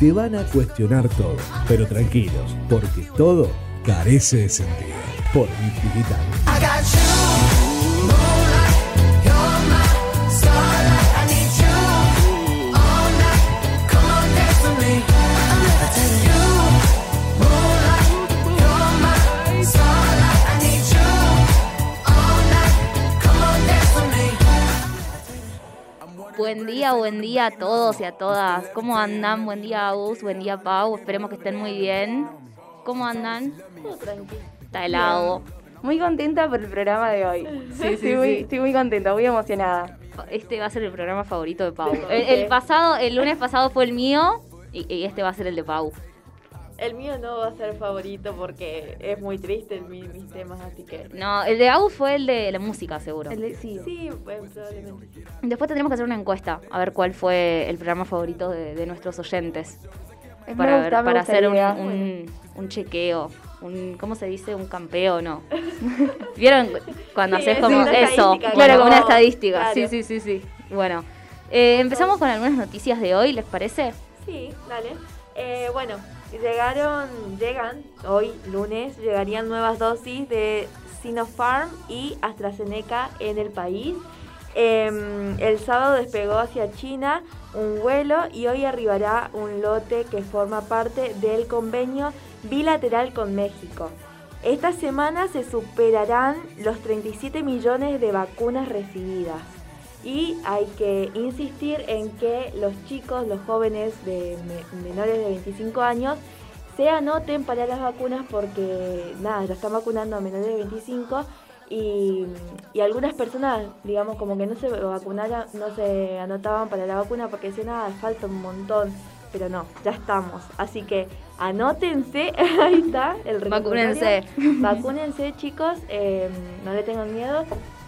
Te van a cuestionar todo, pero tranquilos, porque todo carece de sentido. Por Digital. Buen día, buen día a todos y a todas. ¿Cómo andan? Buen día, Agus. Buen día, Pau. Esperemos que estén muy bien. ¿Cómo andan? Está helado. Muy contenta por el programa de hoy. Sí, sí, estoy, muy, sí. estoy muy contenta, muy emocionada. Este va a ser el programa favorito de Pau. El, el pasado, el lunes pasado fue el mío y, y este va a ser el de Pau. El mío no va a ser favorito porque es muy triste mi- mis temas, así que... No, el de Agus fue el de la música, seguro. El de- sí. Sí, bueno, probablemente. Después tendremos que hacer una encuesta a ver cuál fue el programa favorito de, de nuestros oyentes. Me Para, gusta, ver- para hacer un, un, un chequeo. Un, ¿Cómo se dice? Un campeo, ¿no? ¿Vieron cuando Sí, haces es como eso? claro. una estadística. Claro. Sí, sí, sí, sí. Bueno, eh, empezamos con algunas noticias de hoy, ¿les parece? Sí, dale. Eh, bueno, llegaron, llegan, hoy lunes, llegarían nuevas dosis de Sinopharm y AstraZeneca en el país. Em, el sábado despegó hacia China un vuelo y hoy arribará un lote que forma parte del convenio bilateral con México. Esta semana se superarán los 37 millones de vacunas recibidas. Y hay que insistir en que los chicos, los jóvenes de me- menores de 25 años, se anoten para las vacunas porque, nada, ya están vacunando a menores de 25 y, y algunas personas, digamos, como que no se vacunaran, no se anotaban para la vacuna porque decían, nada, falta un montón. Pero no, ya estamos. Así que anótense, ahí está el. Vacúnense. Vacúnense, chicos, eh, no le tengan miedo.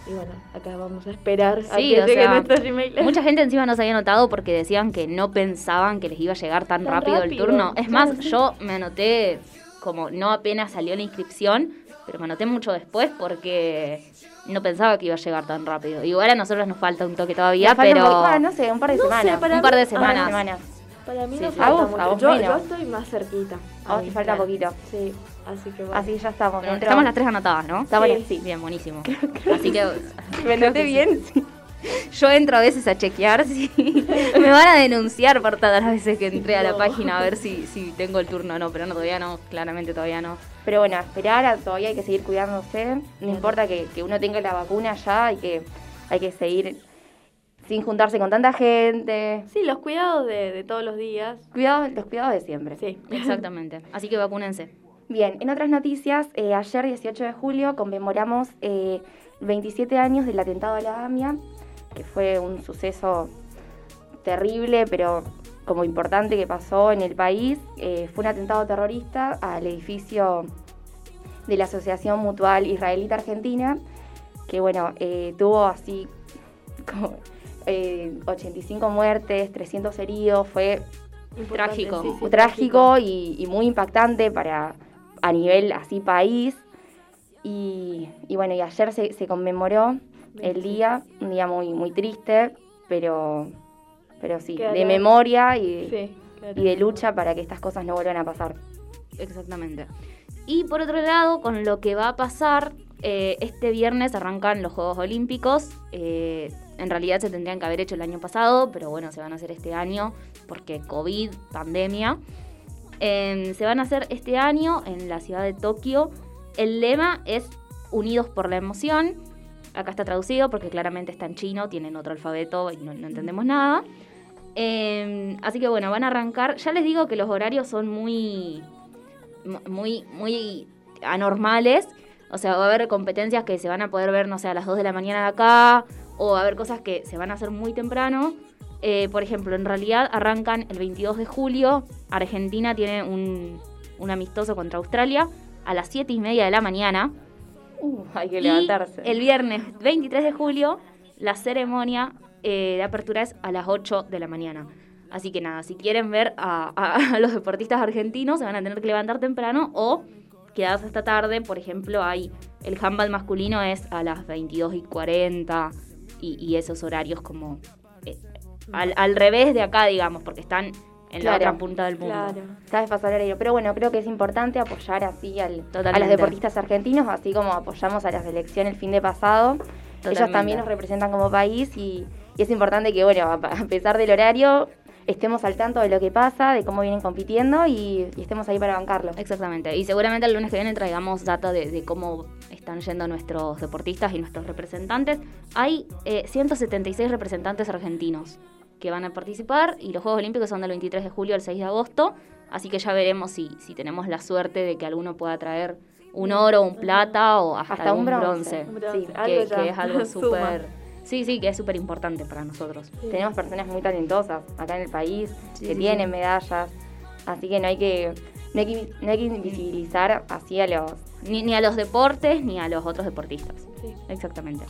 Y bueno, acá vamos a esperar a Sí, que o llegue sea. Mucha gente encima no se había notado porque decían que no pensaban que les iba a llegar tan, Tan rápido, el turno. Es más, sí. yo me anoté como no apenas salió la inscripción, pero me anoté mucho después porque no pensaba que iba a llegar tan rápido. Igual a nosotros nos falta un toque todavía, un pero poco- bueno, no sé, un par de No sé, semanas. para un par de mí- semanas. Para mí Sí, no sí. falta vos- mucho. yo, yo estoy más cerquita. A vos te falta poquito. Sí, así que bueno. Así ya estamos. Bueno, estamos las tres anotadas, ¿no? Sí. las- sí. Bien, buenísimo. Así que ¿Me anoté bien? Yo entro a veces a chequear si me van a denunciar por todas las veces que entré a la No. página a ver si, si tengo el turno o no, pero no, todavía no, claramente todavía no. Pero bueno, a esperar, todavía hay que seguir cuidándose. No importa que, que uno tenga la vacuna ya, hay que, hay que seguir sin juntarse con tanta gente. Sí, los cuidados de, de todos los días. Cuidado, los cuidados de siempre. Sí. Exactamente. Así que vacúnense. Bien, en otras noticias, eh, ayer 18 de julio conmemoramos eh, 27 años del atentado a la AMIA, que fue un suceso terrible, pero como importante que pasó en el país. Eh, fue un atentado terrorista al edificio de la Asociación Mutual Israelita Argentina, que bueno, eh, tuvo así como, eh, 85 muertes, 300 heridos, fue Importante, Trágico. sí, sí, trágico y, y muy impactante para a nivel así país. Y, y bueno, y ayer se, se conmemoró el 27. día, un día muy, muy triste, pero, pero sí, de memoria y, Sí, claro. y de lucha para que estas cosas no vuelvan a pasar. Exactamente. Y por otro lado, con lo que va a pasar, eh, este viernes arrancan los Juegos Olímpicos. Eh, en realidad se tendrían que haber hecho el año pasado, pero bueno, se van a hacer este año porque COVID, pandemia. Eh, se van a hacer este año en la ciudad de Tokio. El lema es Unidos por la emoción. Acá está traducido porque claramente está en chino, tienen otro alfabeto y no, no entendemos nada. Eh, así que bueno, van a arrancar. Ya les digo que los horarios son muy, mu- muy, muy anormales. O sea, va a haber competencias que se van a poder ver, no sé, a las 2 de la mañana de acá, o va a haber cosas que se van a hacer muy temprano. Eh, por ejemplo, en realidad arrancan el 22 de julio. Argentina tiene un, un amistoso contra Australia a las 7 y media de la mañana. Uh, hay que Y levantarse. el viernes 23 de julio, la ceremonia eh, de apertura es a las 8 de la mañana. Así que nada, si quieren ver a, a- a los deportistas argentinos, se van a tener que levantar temprano o quedarse hasta tarde. Por ejemplo, hay el handball masculino es a las 22 y 40 y, y esos horarios como eh, al, al revés de acá, digamos, porque están en la otra punta del mundo. Claro. Está desfasado horario. Pero bueno, creo que es importante apoyar así al- a los deportistas argentinos, así como apoyamos a la selección el fin de pasado. Ellos también nos representan como país y, y es importante que, bueno, a pesar del horario, estemos al tanto de lo que pasa, de cómo vienen compitiendo y, y estemos ahí para bancarlo. Exactamente. Y seguramente el lunes que viene traigamos data de, de cómo están yendo nuestros deportistas y nuestros representantes. Hay eh, 176 representantes argentinos que van a participar y los Juegos Olímpicos son del 23 de julio al 6 de agosto. Así que ya veremos si, si tenemos la suerte de que alguno pueda traer un oro, un plata o hasta, un bronce. Un bronce. Sí, Algo que, que es algo súper... Sí, sí, que es súper importante para nosotros. Tenemos personas muy talentosas acá en el país Sí, que sí, tienen medallas, así que no hay que, no hay que, no hay que invisibilizar así a los... Ni, ni a los deportes ni a los otros deportistas. Sí. Exactamente.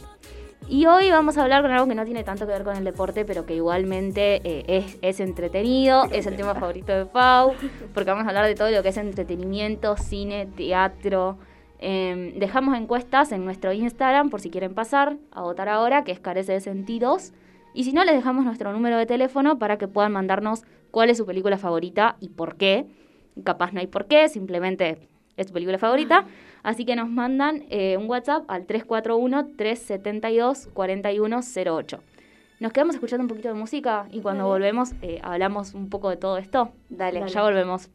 Y hoy vamos a hablar con algo que no tiene tanto que ver con el deporte, pero que igualmente eh, es, es entretenido, es el tema favorito de Pau, porque vamos a hablar de todo lo que es entretenimiento, cine, teatro. Eh, dejamos encuestas en nuestro Instagram por si quieren pasar a votar ahora, que es Carece de Sentidos. Y si no, les dejamos nuestro número de teléfono para que puedan mandarnos cuál es su película favorita y por qué. Capaz no hay por qué, simplemente es tu película favorita. Así que nos mandan eh, un WhatsApp al 341-372-4108. Nos quedamos escuchando un poquito de música y cuando Dale. volvemos eh, hablamos un poco de todo esto. Dale. Ya volvemos.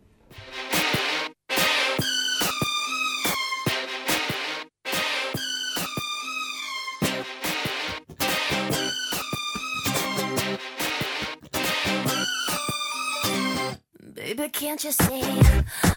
Can't you see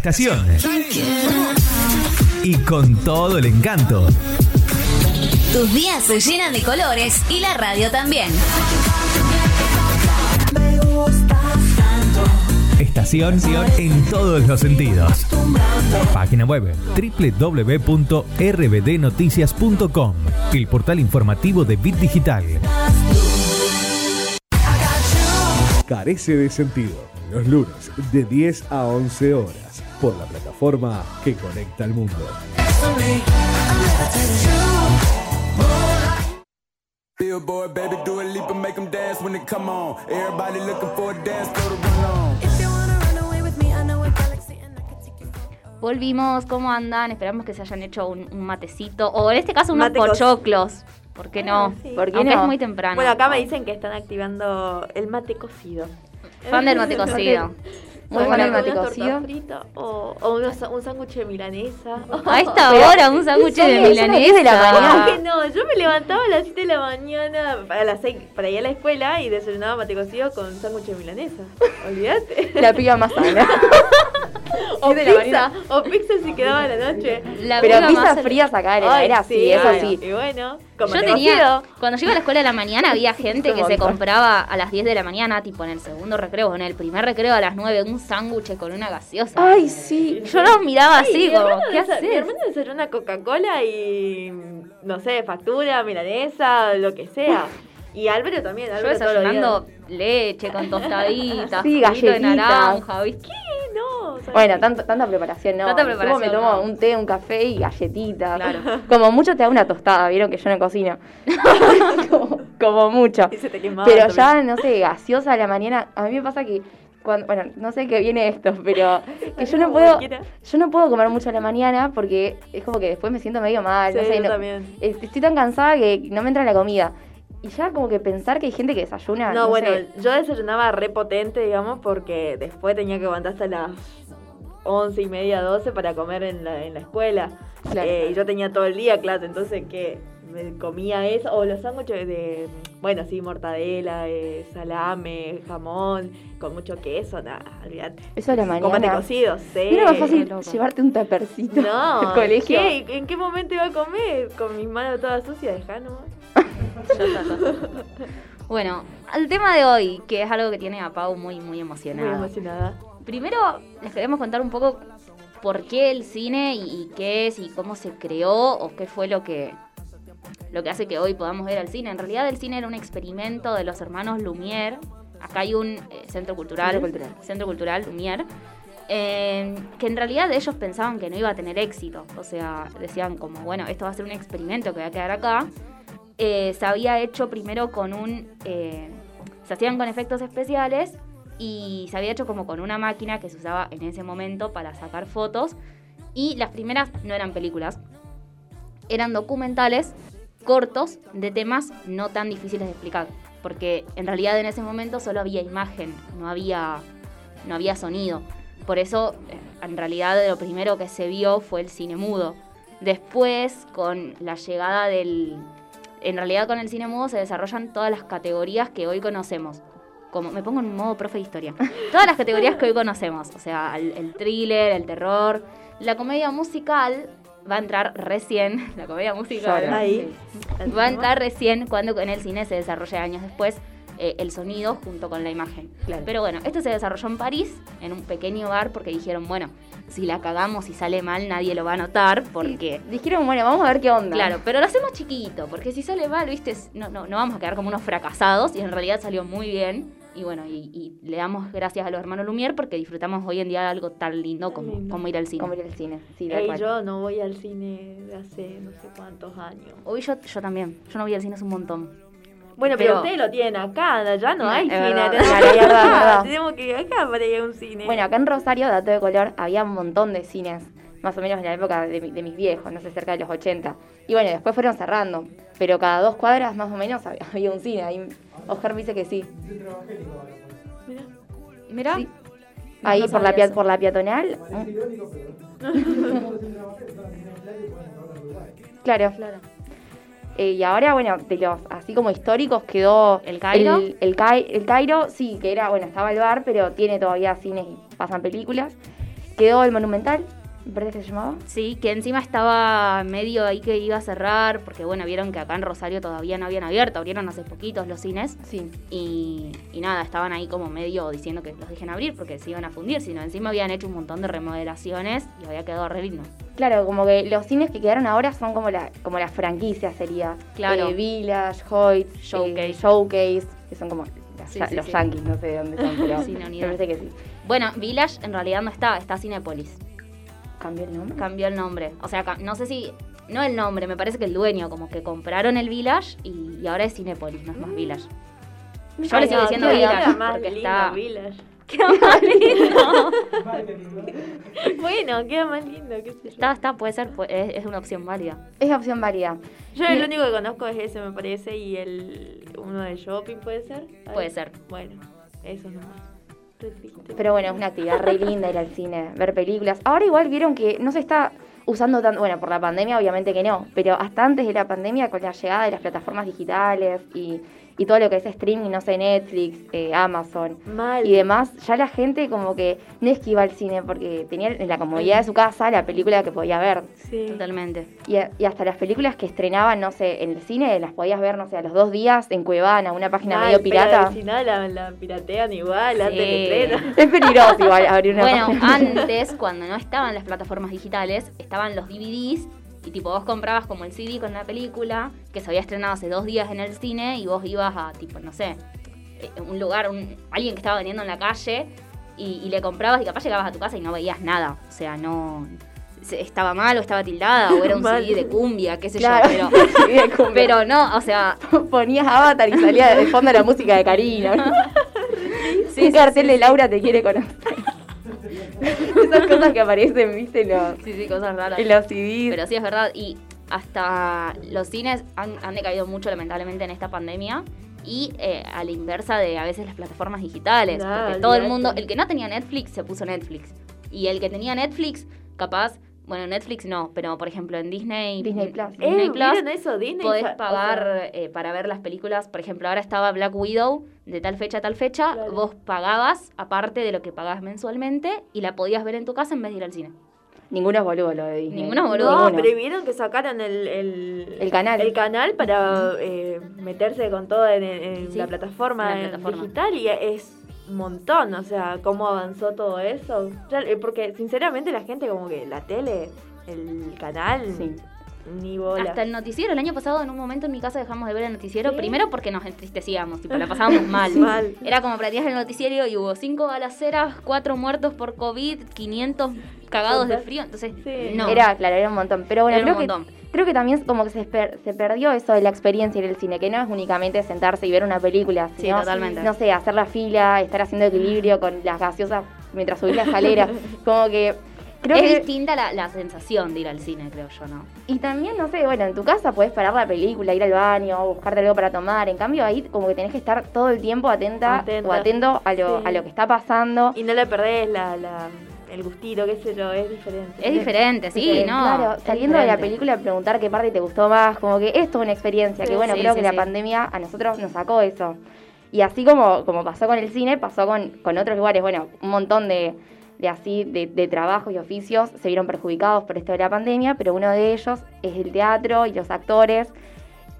estación. Y con todo el encanto. Tus días se llenan de colores y la radio también. Estación en todos los sentidos. Página web www.rbdnoticias.com, el portal informativo de Bit Digital. Carece de sentido. Los lunes de 10 a 11 horas por la plataforma que conecta al mundo. 'em. Volvimos, ¿cómo andan? Esperamos que se hayan hecho un, un matecito, o en este caso unos Mate cos- pochoclos. ¿Por qué no? Ah, sí. ¿Por qué Aunque no? es muy temprano. Bueno, acá me dicen que están activando el mate cocido. Fan del mate cocido. Muy una cocido. frita o, o unos- un sándwich de milanesa. A esta hora, un sándwich de son las 10 milanesa. de la mañana. ¿Por qué no? Yo me levantaba a las 7 de la mañana a las 6 para ir a la escuela y desayunaba mate cocido con sándwich de milanesa. Olvídate. La piba más sana. o de la pizza, o pizza si quedaba la noche. La Pero más- frías acá en la Ay, heladera, sí, eso claro. sí. Y bueno, con Yo tenía, cocido. cuando yo iba a la escuela de la mañana había gente que se compraba a las 10 de la mañana, tipo en el segundo recreo o en el primer recreo a las 9, un sándwich con una gaseosa. Ay, sí. Yo los miraba Ay, así, como, ¿qué desa- Mi haces? hermano desayuna Coca-Cola y, no sé, factura, milanesa, lo que sea. Y Álvaro también, Yo Álvaro los desayunando leche con tostaditas, Sí, juguito de naranja, ¿viste? ¿Qué? No. o sea, Bueno, tanto, tanta preparación, ¿no? Tanta preparación, me tomo no. un té, un café y galletitas. Claro. Como mucho te da una tostada, vieron que yo no cocino. como, como mucho. Y se te quemaba Pero también. ya, no sé, gaseosa a la mañana. A mí me pasa que cuando, bueno, no sé qué viene esto, pero que yo no puedo, yo no puedo comer mucho a la mañana porque es como que después me siento medio mal, no Sí, sé, yo no- también. es- estoy tan cansada que no me entra la comida. Y ya como que pensar que hay gente que desayuna. No, No, bueno, sé. yo desayunaba re potente, digamos, porque después tenía que aguantar hasta las once y media, 12 para comer en la, en la escuela. Claro. Eh, y yo tenía todo el día clase, entonces que me comía eso, o los sándwiches de, bueno, sí, mortadela, eh, salame, jamón, con mucho queso, nada, olvídate. Eso a la mañana. cocido, sí. ¿No era más fácil loco. llevarte un tapercito No, al colegio? ¿qué? ¿En qué momento iba a comer? Con mis manos todas sucias, dejá nomás. Bueno, al tema de hoy, que es algo que tiene a Pau muy, muy Muy emocionada. emocionada. Primero, les queremos contar un poco por qué el cine y, y qué es y cómo se creó o qué fue lo que, lo que hace que hoy podamos ver al cine. En realidad el cine era un experimento de los hermanos Lumière. Acá hay un eh, centro cultural, Centro cultural. Centro Cultural Lumière, eh, que en realidad ellos pensaban que no iba a tener éxito. O sea, decían como, bueno, esto va a ser un experimento que va a quedar acá. Eh, se había hecho primero con un... eh, se hacían con efectos especiales y se había hecho como con una máquina que se usaba en ese momento para sacar fotos. Y las primeras no eran películas, eran documentales cortos de temas no tan difíciles de explicar. Porque en realidad en ese momento solo había imagen, no había, no había sonido. Por eso, eh, en realidad, lo primero que se vio fue el cine mudo. Después, con la llegada del... En realidad, con el cine mudo se desarrollan todas las categorías que hoy conocemos. Como, me pongo en modo profe de historia. Todas las categorías que hoy conocemos. O sea, el, el thriller, el terror. La comedia musical va a entrar recién. La comedia musical. Ahí. Va a entrar recién cuando en el cine se desarrolle años después eh, el sonido junto con la imagen. Claro. Pero bueno, esto se desarrolló en París, en un pequeño bar, porque dijeron, bueno, si la cagamos y sale mal, nadie lo va a notar, porque... Dijeron, bueno, vamos a ver qué onda. Claro, pero lo hacemos chiquito, porque si sale mal, viste, no, no, no vamos a quedar como unos fracasados, y en realidad salió muy bien. Y bueno, y, y le damos gracias a los hermanos Lumière porque disfrutamos hoy en día de algo tan lindo como, Lindo. como ir al cine. Como ir al cine. Sí, Ey, yo no voy al cine de hace no sé cuántos años. Hoy yo, yo también, yo no voy al cine hace un montón. Bueno, pero, Pero- ustedes lo tienen acá, allá no hay cine. verdad, tenemos, claro, que ir acá para ir a un cine. Bueno, acá en Rosario, dato de color, había un montón de cines, más o menos en la época de, mi- de mis viejos, no sé, cerca de los 80. Y bueno, después fueron cerrando, pero cada dos cuadras más o menos había, había un cine. Ahí Oscar me dice que sí. Mira, Sí. Ahí no por, la, eso. por la peatonal. claro. Eh, y ahora, bueno, de los así como históricos quedó ¿El Cairo? El, el, Cai- el Cairo, sí, que era, bueno, estaba el bar, pero tiene todavía cines y pasan películas. Quedó el Monumental, me parece que se llamaba. Sí, que encima estaba medio ahí que iba a cerrar, porque bueno, vieron que acá en Rosario todavía no habían abierto, abrieron hace poquitos los cines. Sí. Y, y nada, estaban ahí como medio diciendo que los dejen abrir porque se iban a fundir, sino encima habían hecho un montón de remodelaciones y había quedado re lindo. Claro, como que los cines que quedaron ahora son como la, como la franquicia sería. Claro. Eh, Village, Hoyt, Showcase. eh, Showcase, que son como las- Sí, sí, los sí. yankees, no sé de dónde son, pero Sí, no, ni me idea. parece que sí. Bueno, Village en realidad no está, está Cinépolis. ¿Cambió el nombre? Cambió el nombre. O sea, no sé si. No el nombre, me parece que el dueño, como que compraron el Village y, y ahora es Cinépolis, no es más Village. Yo Ay, le sigo no, diciendo queda Village más porque lindo, está. Village. Queda más lindo. Bueno, queda más lindo, qué sé yo. está, está, puede ser, pu- es, es una opción válida. Es opción válida. Yo el único que conozco es ese, me parece, y el uno de shopping, ¿puede ser? Puede ser. Bueno, eso nomás. Pero bueno, es una actividad re linda ir al cine, ver películas. Ahora igual vieron que no se está usando tanto, bueno, por la pandemia obviamente que no, pero hasta antes de la pandemia con la llegada de las plataformas digitales y, y todo lo que es streaming, no sé, Netflix, eh, Amazon Mal. y demás, ya la gente como que no es que iba al cine porque tenía en la comodidad de su casa la película que podía ver. Sí. Totalmente. Y, y hasta las películas que estrenaban, no sé, en el cine las podías ver, no sé, a los dos días en Cuevana, una página Mal, medio pero pirata. Si no, la, la piratean igual, Sí. estreno. Es peligroso igual abrir una Bueno, página. antes, cuando no estaban las plataformas digitales, estaban los DVDs y tipo vos comprabas como el CD con la película que se había estrenado hace dos días en el cine y vos ibas a tipo, no sé, eh, un lugar, un, alguien que estaba vendiendo en la calle y, y le comprabas y capaz llegabas a tu casa y no veías nada. O sea, no... Estaba mal o estaba tildada o era un. CD de cumbia, qué sé Claro, yo, pero... Pero no, o sea, ponías Avatar y salía de fondo la música de Karina. Sí, Un sí, cartel sí, de Laura te quiere conocer. Esas cosas que aparecen, viste, en los, sí, sí, cosas raras. en los CDs. Pero sí es verdad, y hasta los cines han, han decaído mucho lamentablemente en esta pandemia. Y eh, a la inversa de a veces las plataformas digitales. Porque todo el mundo, el que no tenía Netflix se puso Netflix. Y el que tenía Netflix, capaz, bueno, Netflix no, pero por ejemplo en Disney, Disney Plus. Disney Eh, Plus ¿vieron eso? Disney podés o pagar sea, eh, para ver las películas. Por ejemplo, ahora estaba Black Widow de tal fecha a tal fecha. Claro. Vos pagabas aparte de lo que pagabas mensualmente y la podías ver en tu casa en vez de ir al cine. Ninguno es boludo lo de Disney. Ninguno es boludo. No, Ninguno. pero vieron que sacaron el, el, El canal. el canal para eh, meterse con todo en, en Sí, la plataforma, la plataforma. digital y es montón, o sea, cómo avanzó todo eso. Eh, porque sinceramente la gente como que la tele, el canal, Sí. ni bola. Hasta el noticiero, el año pasado en un momento en mi casa dejamos de ver el noticiero, ¿Sí? primero porque nos entristecíamos, tipo, la pasábamos mal. Mal. Era como prendías el noticiero y hubo cinco balaceras, cuatro muertos por COVID, 500 cagados de frío, entonces Sí. no. Era, claro, era un montón. Pero bueno, Era creo un que, montón. Creo que también como que se, se perdió eso de la experiencia en el cine, que no es únicamente sentarse y ver una película, Sí, totalmente. no sé, hacer la fila, estar haciendo equilibrio con las gaseosas mientras subís la escalera. como que creo es que... distinta la, la sensación de ir al cine, creo yo, ¿no? Y también, no sé, bueno, en tu casa podés parar la película, ir al baño, buscarte algo para tomar. En cambio, ahí como que tenés que estar todo el tiempo atenta, Atenta. o atento a lo, Sí. a lo que está pasando. Y no le perdés la, la, el gustito, qué sé yo, es diferente. Es diferente, sí, ¿no? Claro, saliendo de la película, preguntar qué parte te gustó más, como que esto es una experiencia, que bueno, sí, creo sí, que la pandemia a nosotros nos sacó eso. Y así como, como pasó con el cine, pasó con, con otros lugares, bueno, un montón de, de así, de, de trabajos y oficios se vieron perjudicados por esto de la pandemia, pero uno de ellos es el teatro y los actores,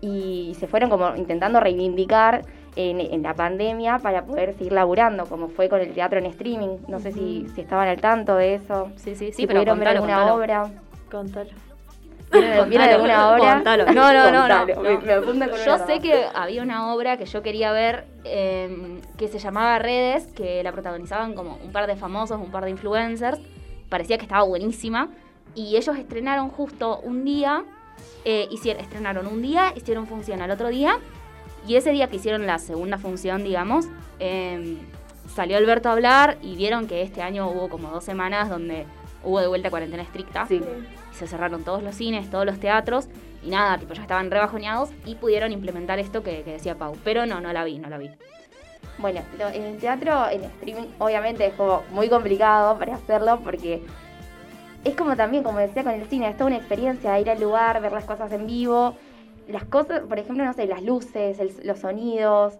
y se fueron como intentando reivindicar en, en la pandemia para poder seguir laburando, como fue con el teatro en streaming. No sé si, si estaban al tanto de eso. Sí, sí, sí, si pero pudieron ver contalo, alguna contalo. obra. Contalo. ¿Vieron, Contalo, alguna obra? contalo. No, no, no, no, Contalo, no. Me, me apunta con Yo sé que había una obra que yo quería ver eh, que se llamaba Redes, que la protagonizaban como un par de famosos, un par de influencers. Parecía que estaba buenísima. Y ellos estrenaron justo un día, eh, hicieron, estrenaron un día, hicieron función al otro día. Y ese día que hicieron la segunda función, digamos, eh, salió Alberto a hablar y vieron que este año hubo como dos semanas donde hubo de vuelta cuarentena estricta Sí. y se cerraron todos los cines, todos los teatros, y nada, tipo, ya estaban rebajoneados y pudieron implementar esto que, que decía Pau. Pero no, no la vi, no la vi. Bueno, lo- en el teatro, en streaming, obviamente es como muy complicado para hacerlo porque es como también, como decía con el cine, es toda una experiencia ir al lugar, ver las cosas en vivo, las cosas, por ejemplo, no sé, las luces, el- los sonidos,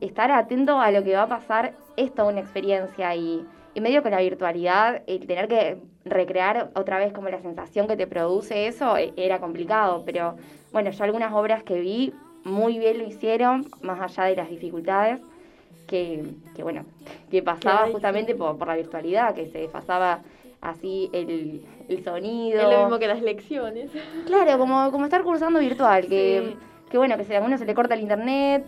estar atento a lo que va a pasar es toda una experiencia y, y medio con la virtualidad, el tener que recrear otra vez como la sensación que te produce eso eh, era complicado, pero bueno, yo algunas obras que vi muy bien lo hicieron, más allá de las dificultades, que, que bueno, que pasaba justamente por, por la virtualidad, que se desfasaba así el, el sonido. Es lo mismo que las lecciones. Claro, como, como estar cursando virtual, que, Sí. que bueno, que se, a uno se le corta el internet.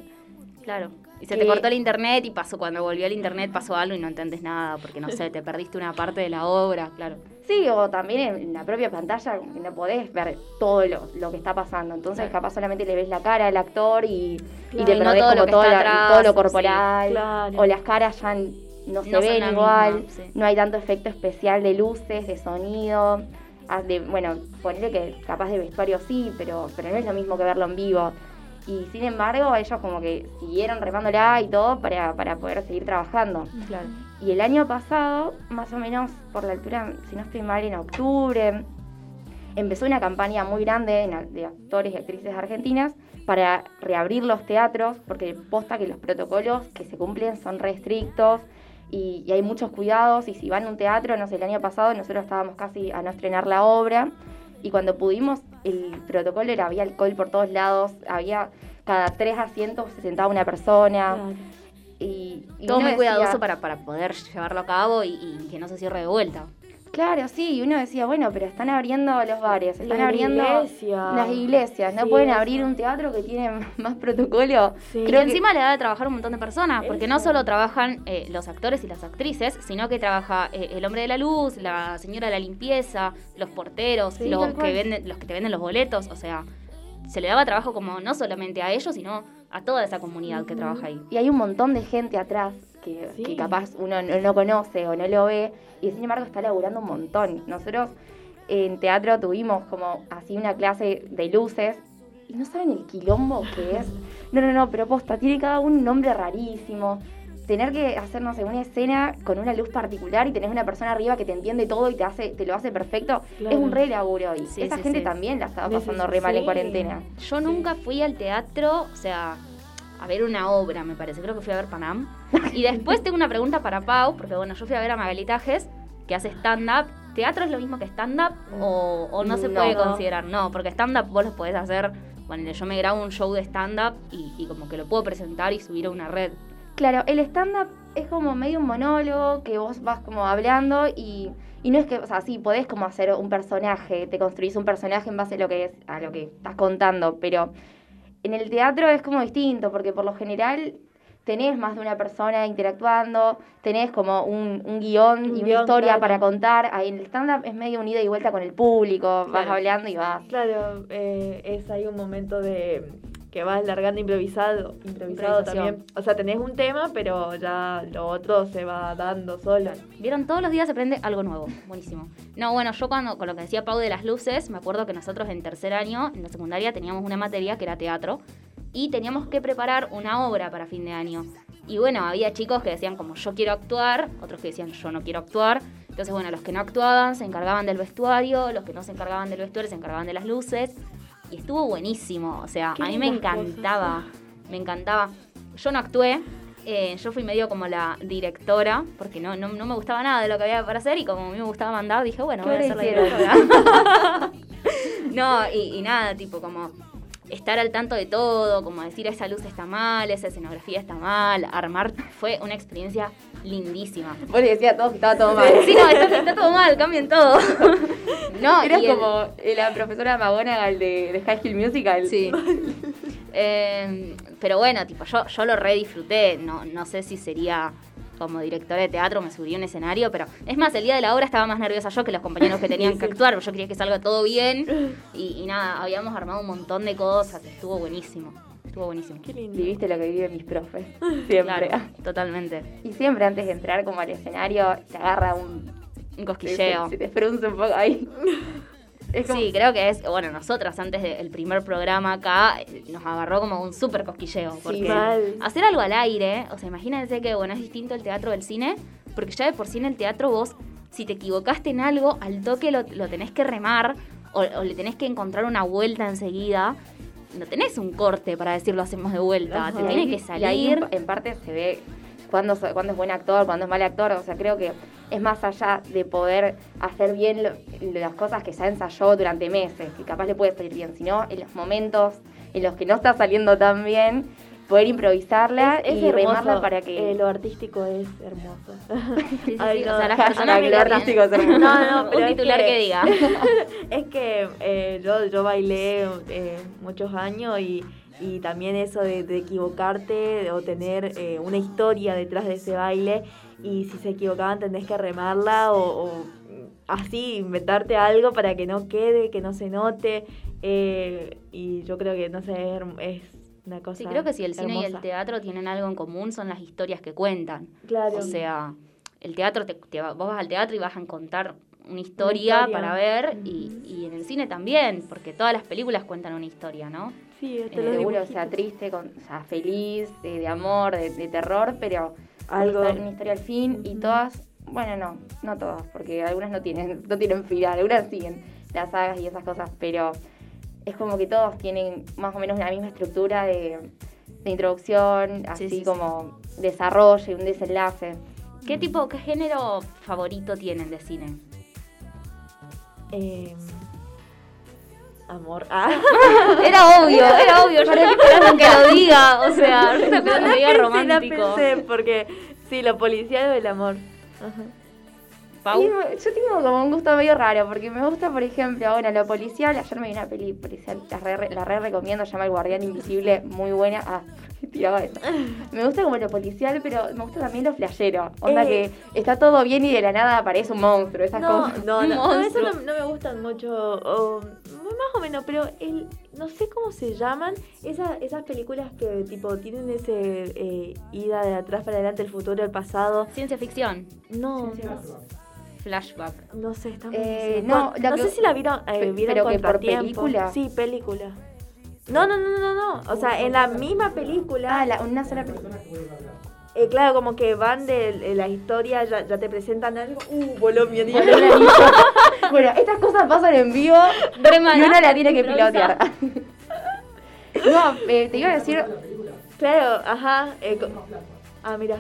Claro. Y se Que- te cortó el internet y pasó, cuando volvió el internet pasó algo y no entendés nada, porque no sé, te perdiste una parte de la obra, claro. Sí, o también en la propia pantalla no podés ver todo lo, lo que está pasando. Entonces, capaz solamente le ves la cara al actor y, y Claro, te y no perdés todo lo como todo, está la- atrás, todo lo sí, corporal. claro. O las caras ya no se ven igual. misma, sí. No hay tanto efecto especial de luces, de sonido. ah, de- bueno, ponerle que capaz de vestuario sí, pero, pero no es lo mismo que verlo en vivo. Y sin embargo, ellos como que siguieron remándola y todo para, para poder seguir trabajando. Claro. Y el año pasado, más o menos por la altura, si no estoy mal, en octubre, empezó una campaña muy grande de actores y actrices argentinas para reabrir los teatros, porque posta que los protocolos que se cumplen son restrictos y, y hay muchos cuidados. Y si van a un teatro, no sé, el año pasado nosotros estábamos casi a no estrenar la obra. Y cuando pudimos, el protocolo era, había alcohol por todos lados, había cada tres asientos se sentaba una persona. Claro. Y, y Todo muy decía- cuidadoso para, para poder llevarlo a cabo y, y que no se cierre de vuelta. Claro, sí, y uno decía, bueno, pero están abriendo los bares, están Las abriendo iglesias. las iglesias, no Sí, pueden eso. abrir un teatro que tiene más protocolo. Sí. Creo que- encima le da de trabajar un montón de personas, porque no solo trabajan eh, los actores y las actrices, sino que trabaja eh, el hombre de la luz, la señora de la limpieza, los porteros, Sí, los que venden, los que te venden los boletos, o sea, se le daba trabajo como no solamente a ellos, sino a toda esa comunidad que trabaja ahí. Y hay un montón de gente atrás que, Sí. que capaz uno no, no conoce o no lo ve, y sin embargo está laburando un montón. Nosotros en teatro tuvimos como así una clase de luces, y no saben el quilombo que es. No, no, no, pero posta, tiene cada uno un nombre rarísimo. Tener que hacer, no sé, una escena con una luz particular y tenés una persona arriba que te entiende todo y te hace, te lo hace perfecto, Claro. es un re laburo. Y Sí, esa sí, gente sí. también la estaba pasando sí, re mal en cuarentena. Yo nunca fui al teatro, o sea, a ver una obra, me parece. Creo que fui a ver Panam. Y después tengo una pregunta para Pau, porque bueno, yo fui a ver a Magali Tajes, que hace stand-up. ¿Teatro es lo mismo que stand-up o, o no se No. puede considerar? No, porque stand-up vos lo podés hacer. Bueno, yo me grabo un show de stand-up y, y como que lo puedo presentar y subir a una red. Claro, el stand-up es como medio un monólogo que vos vas como hablando y, y no es que, o sea, sí, podés como hacer un personaje, te construís un personaje en base a lo que es, a lo que estás contando, pero en el teatro es como distinto, porque por lo general tenés más de una persona interactuando, tenés como un, un guion Un y una historia claro. para contar. Ahí en el stand-up es medio un ida y vuelta con el público, vas hablando y vas. Claro, eh, es ahí un momento de que vas largando improvisado, improvisado también. O sea, tenés un tema, pero ya lo otro se va dando solo. ¿Vieron? Todos los días se aprende algo nuevo. Buenísimo. No, bueno, yo cuando, con lo que decía Pau de las luces, me acuerdo que nosotros en tercer año, en la secundaria, teníamos una materia que era teatro y teníamos que preparar una obra para fin de año. Y bueno, había chicos que decían como yo quiero actuar, otros que decían yo no quiero actuar. Entonces, bueno, los que no actuaban se encargaban del vestuario, los que no se encargaban del vestuario se encargaban de las luces. Y estuvo buenísimo, o sea, a mí me cosas, encantaba, me encantaba. Yo no actué, eh, yo fui medio como la directora, porque no, no, no me gustaba nada de lo que había para hacer y como a mí me gustaba mandar, dije, bueno, ¿Qué voy a hora la directora. no, y, y nada, tipo como estar al tanto de todo, como decir esa luz está mal, esa escenografía está mal, armar, fue una experiencia lindísima. Vos le decías a todos que estaba todo mal. Sí, no, está, está todo mal, cambien todo. No, Eras el- como eh, la profesora McGonagall de, de High School Musical. Sí. Eh, pero bueno, tipo, yo, yo lo re disfruté. No, no sé si sería como directora de teatro, me subí a un escenario, pero es más, el día de la obra estaba más nerviosa yo que los compañeros que tenían que actuar. Yo quería que salga todo bien. Y, y nada, habíamos armado un montón de cosas. Estuvo buenísimo. Estuvo buenísimo. Qué lindo. Viviste lo que viven mis profes. Siempre. Claro, totalmente. Y siempre antes de entrar como al escenario, te agarra un... Un cosquilleo. Se, se te frunce un poco ahí. Como- Sí, creo que es, bueno, nosotras antes del primer programa acá nos agarró como un súper cosquilleo. Porque mal. hacer algo al aire, o sea, imagínense que, bueno, es distinto el teatro del cine, porque ya de por sí en el teatro vos, si te equivocaste en algo, al toque lo, lo tenés que remar o, o le tenés que encontrar una vuelta enseguida. No tenés un corte para decir lo hacemos de vuelta, Ajá. te tiene que Y ahí salir. en, en parte se ve cuándo, cuándo es buen actor, cuándo es mal actor. O sea, creo que es más allá de poder hacer bien lo- las cosas que ya ensayó durante meses, que capaz le puede salir bien, sino en los momentos en los que no está saliendo tan bien, poder improvisarla Es- es y hermoso, remarla para que... eh, lo artístico es hermoso. Sí, sí, Ay, sí, no, o sea, las hashtag personas que lo lo artístico es tienen- hermoso. No, no, pero un es titular que, que- diga. es que eh, yo, yo bailé eh, muchos años y, y también eso de, de equivocarte o tener eh, una historia detrás de ese baile y si se equivocaban tenés que remarla o, o así inventarte algo para que no quede, que no se note eh, y yo creo que no sé, es, una cosa Sí, creo que si el cine y el teatro tienen algo en común son las historias que cuentan. Claro. O sea, el teatro, te, te vos vas al teatro y vas a contar una historia, historia. para ver y, y en el cine también, porque todas las películas cuentan una historia, ¿no? Sí, hasta Eh, seguro dibujitos. sea triste, con, o sea, feliz, de, de amor, de, de terror, pero Algo. una historia, al fin y todas, bueno, no, no todas, porque algunas no tienen, no tienen final, algunas siguen las sagas y esas cosas, pero es como que todos tienen más o menos la misma estructura de, de introducción, así sí, sí. como desarrollo y un desenlace. ¿Qué tipo, qué género favorito tienen de cine? Eh, amor. Ah. Era obvio, era obvio, yo estaba esperando que lo diga, o sea, yo estaba esperando que diga romántico. la pensé, porque sí, lo policial o el amor. Ajá. Pau. Yo tengo como un gusto medio raro, porque me gusta, por ejemplo, bueno, lo policial, ayer me vi una peli policial, la re, la re recomiendo, se llama El Guardián Invisible, muy buena. Ah, tiraba eso. Me gusta como lo policial, pero me gusta también lo flashero. Onda Eh. que está todo bien y de la nada aparece un monstruo, esas No, cosas. no, no, no, eso no, no me gustan mucho, o, más o menos, pero el, no sé cómo se llaman esa- esas películas que tipo tienen ese eh, ida de atrás para adelante, el futuro, el pasado. Ciencia ficción, No, flashback. no sé, está Eh, no, Con- la no que- sé si la vieron, eh, Pe- vieron pero que por Contratiempo. película. Sí, película. No, no, no, no, no. O sea, en la misma película. Ah, la- una sola película. Eh, claro, como que van de, de la historia, ya, ya te presentan algo. Uh, voló mi anillo. bueno, estas cosas pasan en vivo y uno la tiene que pilotear. no, eh, te iba a decir, Claro, ajá. eh, ah, mira.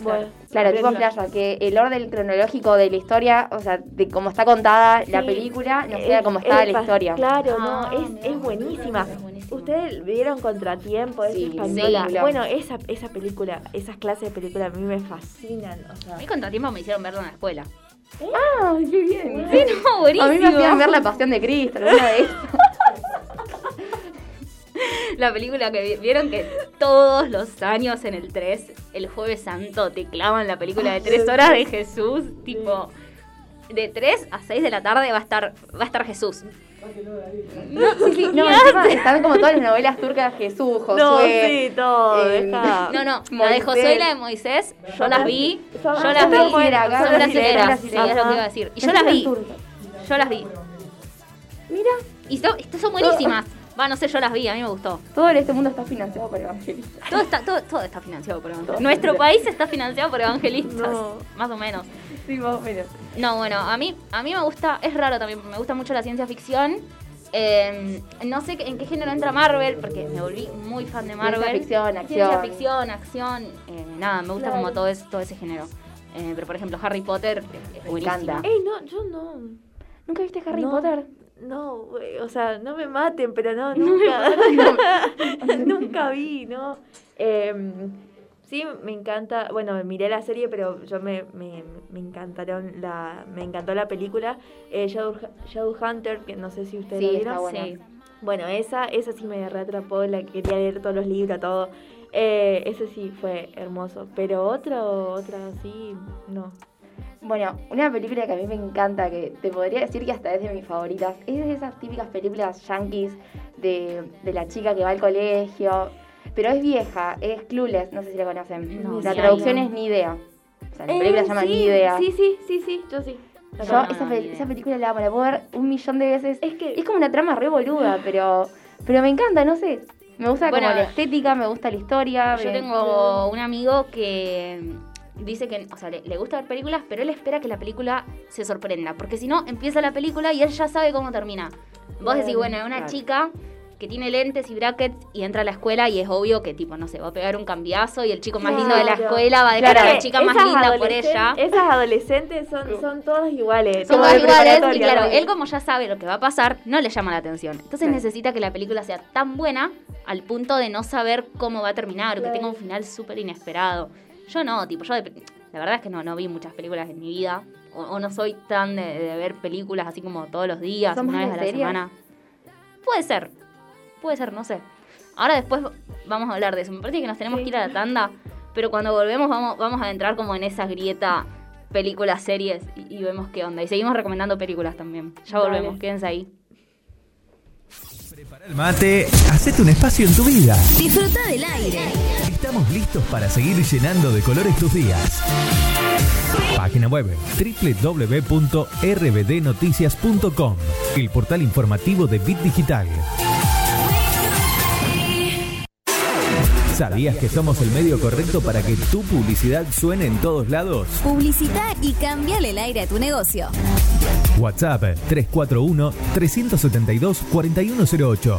Bueno. Claro, tipo película. Flash, que el orden cronológico de la historia, o sea, de cómo está contada la película, no Eh, sea como está la historia. Claro, Ah, no, es, mira. es buenísima. Es buenísima. Ustedes vieron Contratiempo, es Sí, española. sí. Bueno, esa, esa película, esas clases de película a mí me fascinan. O sea, A mí contratiempo me hicieron verlo en la escuela. Ah, qué bien. Sí, no, buenísimo. A mí me hacían ver La Pasión de Cristo, alguna de esas. La película que vi- vieron que todos los años en el 3, el jueves santo, te clavan la película de 3 horas de Jesús, tipo de 3 a 6 de la tarde va a estar va a estar Jesús. No, sí, sí, no, encima están como todas las novelas turcas, Jesús, Josué. no, sí, todo, eh. No, no, la de. Josué y la de Moisés, yo las vi, yo las vi, son brasileras, sí, es lo que ajá. iba a decir. Y yo las vi, yo las vi. Mira, Y son, estas son buenísimas. Va, no sé, yo las vi, a mí me gustó. todo este mundo está financiado por evangelistas. Todo está, todo, todo está financiado por evangelistas. Nuestro país está financiado por evangelistas, No. más o menos. Sí, más o menos. No, bueno, a mí, a mí me gusta, es raro también, me gusta mucho la ciencia ficción. Eh, no sé en qué género entra Marvel, porque me volví muy fan de Marvel. Ciencia ficción, Ciencia acción. ficción, acción, eh, nada, me gusta como todo, ese, todo ese género. Eh, pero por ejemplo, Harry Potter es Me buenísima. encanta. Ey, no, yo no. ¿Nunca viste Harry No. Potter? No, güey, o sea, no me maten, pero no, nunca. nunca vi, ¿no? Em, sí, me encanta. Bueno, miré la serie, pero yo me, me, me encantaron la. Me encantó la película. Eh, Shadow, Shadowhunter, que no sé si ustedes Sí, la está vieron. buena. Sí. Bueno, esa, esa sí me reatrapó, la que quería leer todos los libros, todo. Eh, ese sí fue hermoso. Pero otro, otra sí, no. Bueno, una película que a mí me encanta, que te podría decir que hasta es de mis favoritas, es de esas típicas películas yankees de, de la chica que va al colegio, pero es vieja, es Clueless, no sé si la conocen. No, la sí, traducción no. es Ni Idea. O sea, la Eh, película se llama sí, Ni Idea. Sí, sí, sí, sí, yo sí. Yo No, conozco. no, esa, esa película la amo, la puedo ver un millón de veces. Es que- es como una trama re boluda, pero, pero me encanta, no sé. Me gusta Bueno, como la estética, me gusta la historia. Yo me- tengo un amigo que dice que, o sea, le, le gusta ver películas, pero él espera que la película se sorprenda, porque si no, empieza la película y él ya sabe cómo termina. Vos decís, bueno, una Claro. chica que tiene lentes y brackets y entra a la escuela y es obvio que tipo, no sé, va a pegar un cambiazo y el chico más lindo de la escuela va a dejar a la chica más linda por ella. Esas adolescentes son, son todas iguales. Son todas iguales y claro, él como ya sabe lo que va a pasar, no le llama la atención. Entonces Claro. necesita que la película sea tan buena al punto de no saber cómo va a terminar o que tenga un final súper inesperado. Yo no, tipo, yo de- la verdad es que no, no vi muchas películas en mi vida o, o no soy tan de, de ver películas así como todos los días, ¿Son una vez a la semana. Puede ser, puede ser, no sé. Ahora después vamos a hablar de eso. Me parece que nos tenemos Sí. que ir a la tanda, pero cuando volvemos vamos, vamos a entrar como en esa grieta películas, series y, y vemos qué onda. Y seguimos recomendando películas también. Ya Dale. volvemos, quédense ahí. Prepara el mate, hacete un espacio en tu vida. Disfruta del aire. Estamos listos para seguir llenando de colores tus días. Página web www.rbdnoticias.com, el portal informativo de Bit Digital. ¿Sabías que somos el medio correcto para que tu publicidad suene en todos lados? Publicita y cambiale el aire a tu negocio. WhatsApp 341-372-4108.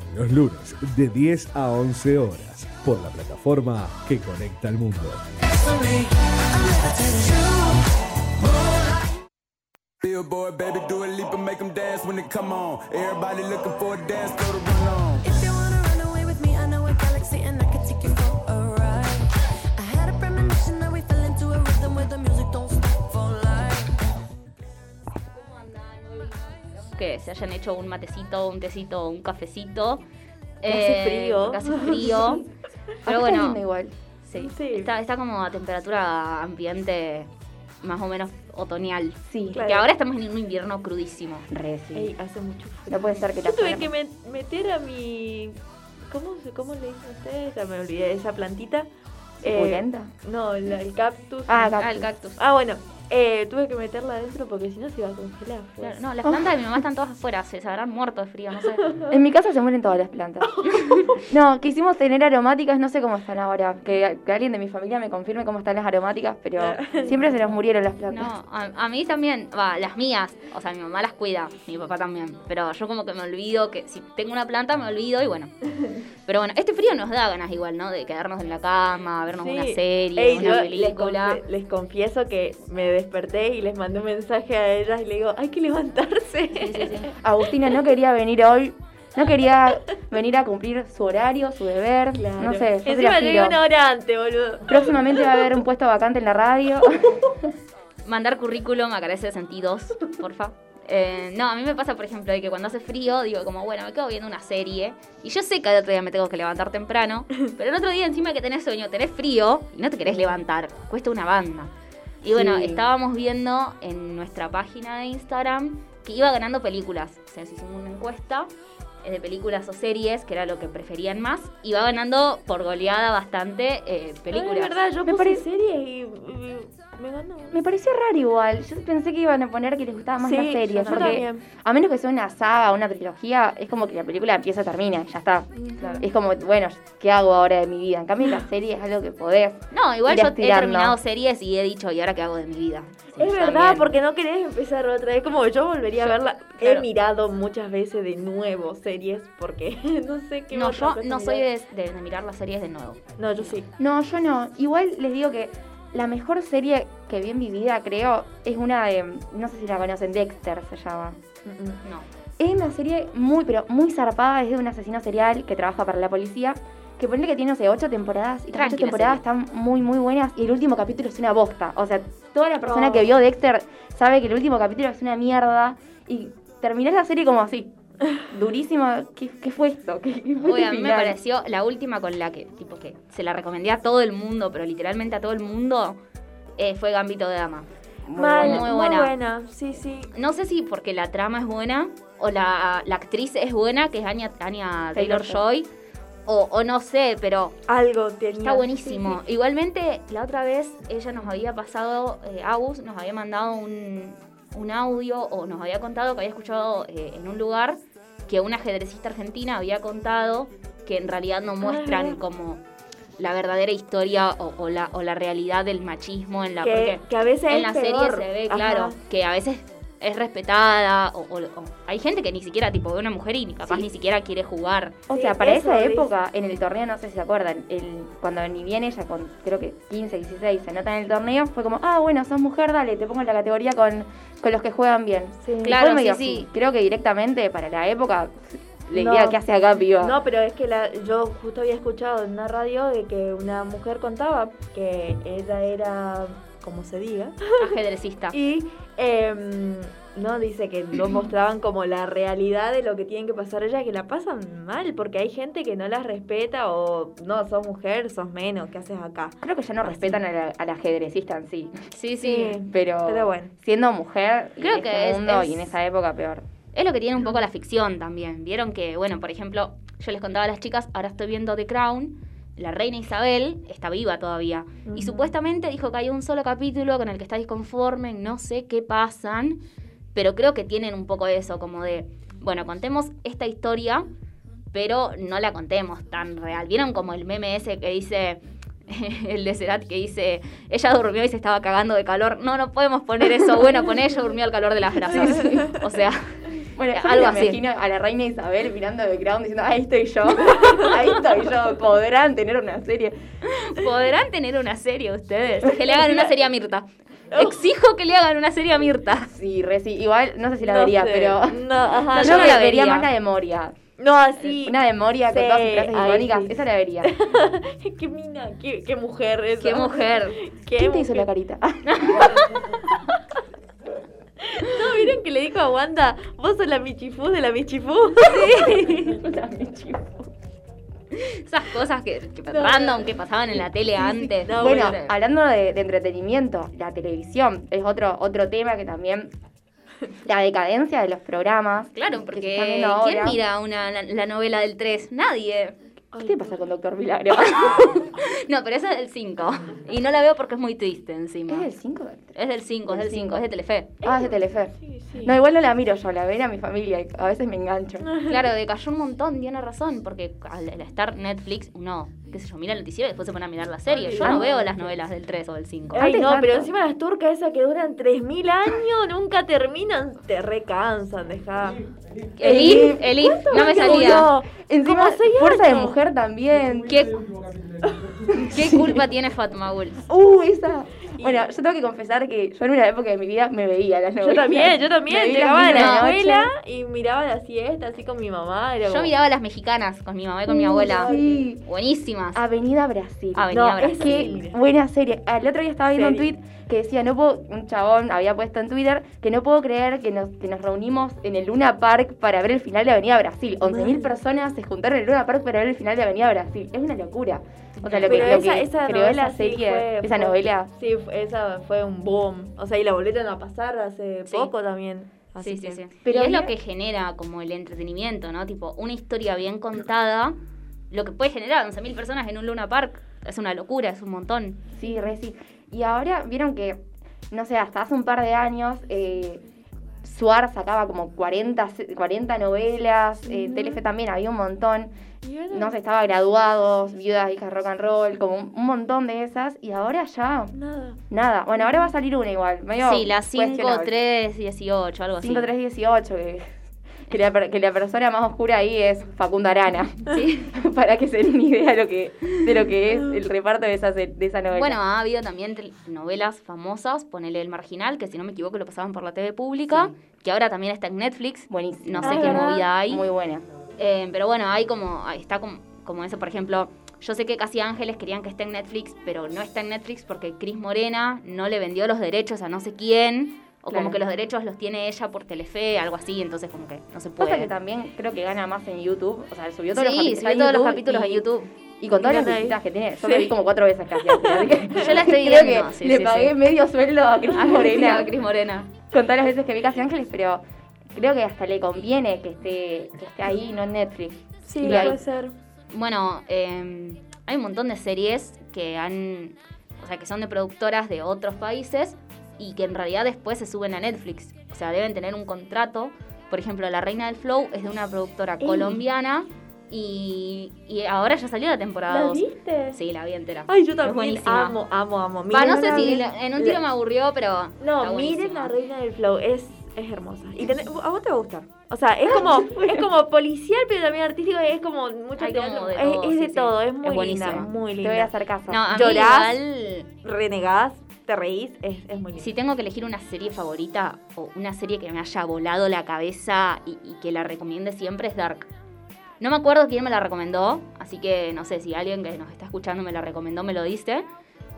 Los lunes de 10 a 11 horas. Por la plataforma que conecta al mundo. Que se hayan hecho un matecito, un tecito, un cafecito. hace frío. hace frío. Pero bueno, igual. sí, Sí. Está, está como a temperatura ambiente más o menos otoñal. Sí, Claro. Que ahora estamos en un invierno crudísimo. re sí. Ey, hace mucho frío. No puede ser que Yo tuve que me- meter a mi. ¿Cómo, cómo le dicen ustedes? Ya me olvidé, esa plantita. Eh, ¿Suculenta? no, la- el cactus. Ah, Ah, cactus. el cactus. Ah, bueno, eh, tuve que meterla adentro porque si no se iba a congelar. pues. Claro, no, las plantas de mi mamá están todas afuera, se, se habrán muerto de frío, no sé. En mi casa se mueren todas las plantas. No, quisimos tener aromáticas, no sé cómo están ahora. Que, que alguien de mi familia me confirme cómo están las aromáticas, pero siempre se nos murieron las plantas. No, a, a mí también, va, las mías, o sea, mi mamá las cuida, mi papá también, pero yo como que me olvido que si tengo una planta me olvido y bueno. Pero bueno, este frío nos da ganas igual, ¿no? De quedarnos en la cama, vernos Sí. una serie, Ey, una les, película. les confieso que me desperté y les mandé un mensaje a ellas y le digo, hay que levantarse. Sí, sí, sí. Agustina no quería venir hoy, no quería venir a cumplir su horario, su deber, Claro. no sé. Encima llegué una hora antes, boludo. Próximamente va a haber un puesto vacante en la radio. Mandar currículum a carece de sentidos, porfa. Eh, no, a mí me pasa, por ejemplo, de que cuando hace frío, digo como, bueno, me quedo viendo una serie. Y yo sé que al otro día me tengo que levantar temprano. Pero el otro día, encima que tenés sueño, tenés frío y no te querés levantar. Cuesta una banda. Y bueno, Sí. estábamos viendo en nuestra página de Instagram que iba ganando películas. O sea, se hizo una encuesta eh, de películas o series, que era lo que preferían más. Y va ganando por goleada bastante eh, películas. Es verdad, yo Me puse parece- series y me ganó. Me pareció raro igual. Yo pensé que iban a poner que les gustaba más Sí, la serie. yo Porque también. a menos que sea una saga, una trilogía, es como que la película empieza, termina, ya está. Es como, bueno, ¿qué hago ahora de mi vida? En cambio, la serie es algo que podés. No, igual ir yo he terminado series y he dicho, ¿y ahora qué hago de mi vida? Sí, Es verdad, también. porque no querés empezar otra vez. Como yo volvería a verla. He mirado muchas veces de nuevo series porque no sé qué No, yo no soy de, de- de mirar las series de nuevo. No, yo sí. No, yo no. Igual les digo que la mejor serie que vi en mi vida, creo, es una de. No sé si la conocen, Dexter se llama. No. Es una serie muy, pero muy zarpada. Es de un asesino serial que trabaja para la policía. Que pone que tiene, no sé, ocho temporadas. Y las ocho temporadas serie. están muy, muy buenas. Y el último capítulo es una bosta. O sea, toda la persona Oh. que vio Dexter sabe que el último capítulo es una mierda. Y terminás la serie como así. Durísimo. ¿Qué, qué fue esto? ¿Qué, qué fue este a mí me pareció la última con la que, tipo que se la recomendé a todo el mundo, pero literalmente a todo el mundo, eh, fue Gambito de Dama. Mal, buena. muy Muy buena. Sí, sí. No sé si porque la trama es buena o la, la actriz es buena, que es Anya, Anya Taylor Joy, o, o no sé, pero Algo tenía. Está buenísimo. Sí, sí. Igualmente, la otra vez ella nos había pasado, eh, Agus nos había mandado un, un audio o nos había contado que había escuchado eh, en un lugar que una ajedrecista argentina había contado que en realidad no muestran verdad. como la verdadera historia o, o la, o la realidad del machismo en la Que, porque que a veces en la serie se ve, Ajá. claro, que a veces es respetada o, o- o- hay gente que ni siquiera tipo ve una mujer y ni capaz Sí. ni siquiera quiere jugar. O Sí, sea, para eso esa es. época, en el torneo, no sé si se acuerdan, el, cuando ni bien ella con creo que 15, 16 se nota en el torneo, fue como, ah, bueno, sos mujer, dale, te pongo en la categoría con, con los que juegan bien. Sí. Claro, sí, sí. Creo que directamente para la época, le No. diría, ¿qué hace acá, piba? No, pero es que la, yo justo había escuchado en una radio de que una mujer contaba que ella era, como se diga, Ajedrecista. y em, no dice que no mostraban como la realidad de lo que tienen que pasar ellas, que la pasan mal, porque hay gente que no las respeta o no, sos mujer, sos menos, ¿qué haces acá? Creo que ya no respetan a la, al ajedrecista en sí. Sí, sí. Pero, Pero bueno. siendo mujer Creo en que este es- mundo es- y en esa época peor. Es lo que tiene un poco la ficción también. Vieron que, bueno, por ejemplo, yo les contaba a las chicas, ahora estoy viendo The Crown, la reina Isabel está viva todavía. Y supuestamente dijo que hay un solo capítulo con el que está disconforme, no sé qué pasan, pero creo que tienen un poco eso, como de, bueno, contemos esta historia, pero no la contemos tan real. ¿Vieron como el meme ese que dice... El de Cerati que dice, ella durmió y se estaba cagando de calor. No, no podemos poner eso. Bueno, poner ella durmió al calor de las brasas. O sea, Bueno, yo algo me así. imagino a la reina Isabel mirando The Crown diciendo, ahí estoy yo, ahí estoy yo, podrán tener una serie. ¿Podrán tener una serie ustedes? Que le hagan una serie a Mirta. Exijo que le hagan una serie a Mirta. Sí, re sí. Igual, no sé si la No vería, sé. pero... No, ajá, No, yo yo no la vería vería. más la de Moria. No, así. Una de Moria con Sí, todas sus frases icónicas, sí. esa la vería. qué mina, qué, qué mujer esa. Qué mujer. Qué ¿Quién te hizo la carita? No, miren que le dijo a Wanda, vos sos la Michifú de la Michifú. La Michi. Esas cosas que, que No, random no. que pasaban en la tele antes. No, bueno, bueno. hablando de, de entretenimiento, la televisión es otro, otro tema que también... La decadencia de los programas. Claro, porque ¿quién mira una, la, la novela del 3? Nadie. ¿Qué te pasa con Doctor Milagro? No, pero esa es del 5. Y no la veo porque es muy triste encima. ¿Es del 5? Es del 5, es del Del 5, cinco. es de Telefe. Ah, es de Telefe. Sí, sí. No, igual no la miro yo, la ven a mi familia y a veces me engancho. Claro, decayó un montón, tiene razón, porque al, estar Netflix, uno, qué sé yo, mira el noticiero y después se pone a mirar la serie. Yo no veo las novelas del 3 o del 5. Ay, no, pero encima las turcas esas que duran 3.000 años nunca terminan, te recansan, dejá. Elif, Elif, no me salía. Encima, Fuerza de. Mujer también. ¿Qué? ¿Qué culpa tiene Fatmagul? Uh, esa. Bueno, yo tengo que confesar que yo en una época de mi vida me veía las Yo novelas. también, yo también. vi las Llegaba de la escuela y miraba la siesta así con mi mamá. era Yo como- miraba las mexicanas con mi mamá y con mi abuela. Sí. Buenísimas. Avenida Brasil. Avenida no, es Brasil. que buena serie. El otro día estaba viendo un Serie. tweet que decía, no puedo, un chabón había puesto en Twitter que no puedo creer que nos, que nos reunimos en el Luna Park para ver el final de Avenida Brasil. 11.000 personas se juntaron en el Luna Park para ver el final de Avenida Brasil. Es una locura. O sea, lo que, Pero lo esa, que esa creó novela esa serie, sí fue, esa fue- novela. Sí, esa fue un boom. O sea, y la volvieron a pasar hace Sí. poco también. Así Sí, sí, que- sí. Pero y es lo que genera como el entretenimiento, ¿no? Tipo, una historia bien contada, lo que puede generar 11.000 personas en un Luna Park es una locura, es un montón. Sí, re sí. Y ahora vieron que, no sé, hasta hace un par de años, eh, Suar sacaba como 40, se- 40 novelas, eh, Telefe también había un montón. No sé, estaba graduados, viudas, hijas rock and roll, como un, un montón de esas. Y ahora ya, Nada. nada. Bueno, ahora va a salir una igual. Medio sí, la cuestionable. 5318, algo así. 5318, que, que, la, que la persona más oscura ahí es Facundo Arana. Sí. Para que se den una idea de lo que, de lo que es el reparto de esa, de esa novela. Bueno, ha habido también novelas famosas, ponele El Marginal, que si no me equivoco lo pasaban por la TV pública, que ahora también está en Netflix. buenísimo. No Ah, sé qué ¿verdad? movida hay. Muy buena. Eh, pero bueno, hay como, está como, como eso, por ejemplo, yo sé que Casi Ángeles querían que esté en Netflix, pero no está en Netflix porque Cris Morena no le vendió los derechos a no sé quién, o Claro. como que los derechos los tiene ella por Telefe, algo así, entonces como que no se Pasa puede. que también creo que gana más en YouTube. O sea, subió todos los, Sí, capi- subió todos los capítulos y- en YouTube. Y con todas las visitas que tiene. Yo Sí. lo vi como cuatro veces casi. así que Yo la estoy creo viendo, que sí, le sí, pagué sí. medio sueldo a Cris Morena. sí, a Cris Morena. con todas las veces que vi Casi Ángeles, pero creo que hasta le conviene que esté, que esté ahí, no en Netflix. Sí, puede ser. Bueno, eh, hay un montón de series que han, o sea, que son de productoras de otros países y que en realidad después se suben a Netflix. O sea, deben tener un contrato. Por ejemplo, La Reina del Flow es de una productora Ey. colombiana y, y ahora ya salió la temporada ¿La 2. viste? Sí, la vi entera. Ay, yo Es también buenísima. amo, amo, amo. Miren, no sé si la- en un tiro la- me aburrió, pero. No, miren la reina del flow, es, es hermosa. Y tenés- a vos te va a gustar. O sea, es como, es como policial, pero también artístico, es como mucho como teatro. de es, todo, es de sí, todo, es Es muy linda, buenísima. es muy Te voy a linda. hacer caso. No, a mí Llorás. igual. Renegás, te reís, es, es muy linda. Si tengo que elegir una serie favorita o una serie que me haya volado la cabeza y, y que la recomiende siempre es Dark. No me acuerdo quién me la recomendó, así que no sé si alguien que nos está escuchando me la recomendó, me lo dice.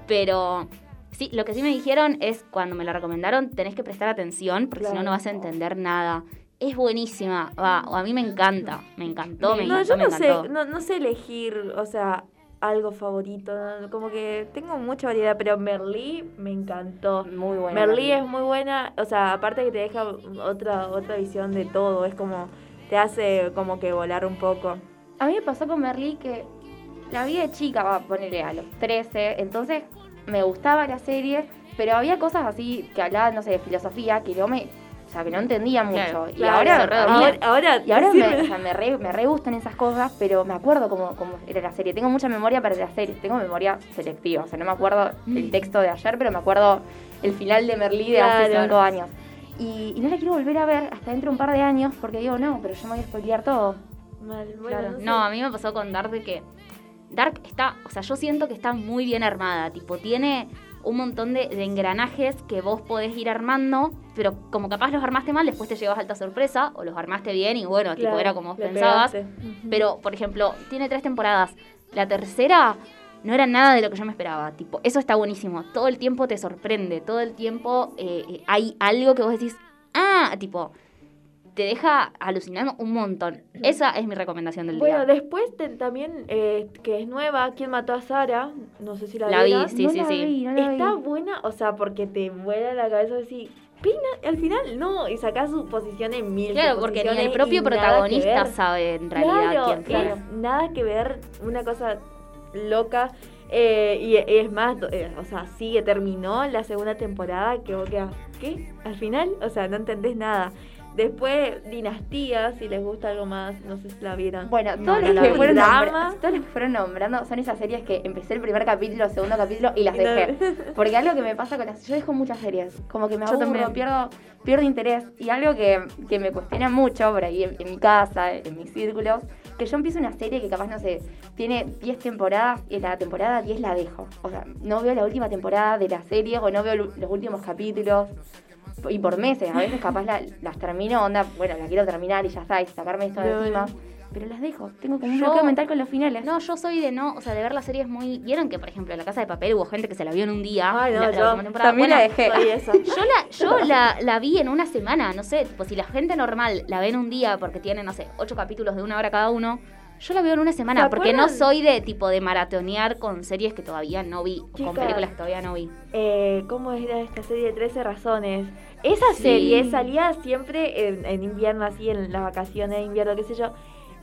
Pero sí, lo que sí me dijeron es cuando me la recomendaron, tenés que prestar atención porque si no, no vas a entender nada. Es buenísima, va, o a mí me encanta, me encantó, me no, encantó, yo me no sé, encantó. no, no sé elegir, o sea, algo favorito. ¿no? Como que tengo mucha variedad, pero Merlí me encantó. Muy buena. Merlí es muy buena, o sea, aparte que te deja otra otra visión de todo, es como te hace como que volar un poco. A mí me pasó con Merlí que la vi de chica, va a ponerle a los 13, entonces me gustaba la serie, pero había cosas así que hablaban, no sé, de filosofía, que yo me, sea, que no entendía mucho. Claro, y Claro, ahora, ahora, ahora, y ahora sí me, o sea, me, re, me re gustan esas cosas, pero me acuerdo cómo, cómo era la serie. Tengo mucha memoria para las series, tengo memoria selectiva, o sea, no me acuerdo el texto de ayer, pero me acuerdo el final de Merlí de hace cinco años. Y, y no la quiero volver a ver hasta dentro de un par de años, porque digo, no, pero yo me voy a spoilear todo. Mal, bueno, Claro. no sé. No, a mí me pasó con Dark de que Dark está, o sea, yo siento que está muy bien armada, tipo, tiene un montón de, de engranajes que vos podés ir armando, pero como capaz los armaste mal, después te llevas alta sorpresa, o los armaste bien y bueno, tipo, era como vos pensabas. Pero, por ejemplo, tiene tres temporadas. La tercera no era nada de lo que yo me esperaba. Tipo, eso está buenísimo. Todo el tiempo te sorprende. Todo el tiempo eh, eh, hay algo que vos decís, ah, tipo, te deja alucinando un montón. Esa es mi recomendación del Bueno, día. después te- también, eh, que es nueva, ¿Quién mató a Sara? No sé si la, La vi, sí, no sí, la sí. vi, no la Está vi. buena, o sea, porque te vuela la cabeza así. Pina, al final no, y sacás su posición en mil. Claro, porque ni el suposiciones propio protagonista sabe en realidad claro, quién fue. es nada que ver, una cosa loca. eh, y, y es más, eh, o sea, sigue, terminó la segunda temporada que vos quedás, ¿qué? Al final, o sea, no entendés nada. Después, Dinastía, si les gusta algo más, no sé si la vieron. Bueno, No, todos, no los la que fueron nombra- que fueron nombrando son esas series que empecé el primer capítulo, segundo capítulo y las dejé. Porque algo que me pasa con las... Yo dejo muchas series, como que me aburro, pierdo, pierdo interés. Y algo que, que me cuestiona mucho por ahí en, en mi casa, en mis círculos, que yo empiezo una serie que capaz, no sé, tiene 10 temporadas y la temporada 10 la dejo. O sea, no veo la última temporada de la serie o no veo los últimos capítulos. Y por meses, a veces capaz la- las termino, onda, bueno, la quiero terminar y ya está, y sacarme esto de No, encima. no. Pero las dejo, tengo como un Yo- bloqueo mental con los finales. No, yo soy de no, o sea, de ver las series muy. ¿Vieron que, por ejemplo, en La Casa de Papel hubo gente que se la vio en un día? Ay, no, la, yo también Bueno, la dejé. Yo la, yo la, la vi en una semana, no sé, tipo, si la gente normal la ve en un día porque tiene, no sé, ocho capítulos de una hora cada uno, yo la veo en una semana ¿Se porque no soy de tipo de maratonear con series que todavía no vi, o con películas que todavía no vi. Eh, ¿Cómo era esta serie de 13 razones? Esa Sí. serie salía siempre en, en invierno, así en las vacaciones de invierno, qué sé yo.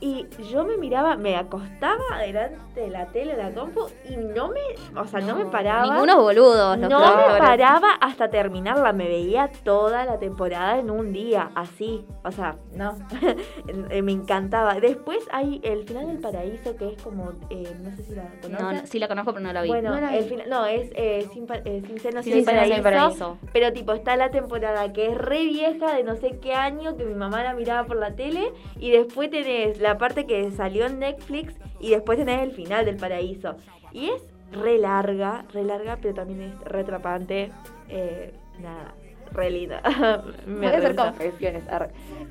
Y yo me miraba, me acostaba delante de la tele, de la compu, y no me, o sea, no, me paraba. Ningunos boludos, los No me paraba hasta terminarla, me veía toda la temporada en un día, así. O sea, no, Eh, me encantaba. Después hay el final del paraíso, que es como, eh, no sé si la No, conoces. no, sí la conozco, pero no la vi. Bueno, No la vi. el final, no, es eh, sin, eh, sin seno, Sin sin, seno, sin paraíso, paraíso. Pero tipo, está la temporada que es re vieja, de no sé qué año, que mi mamá la miraba por la tele. Y después tenés la parte que salió en Netflix. Y después tenés el final del paraíso. Y es re larga, re larga, pero también es re atrapante. Eh, nada, re linda. Me Voy a hacer confesiones. arre.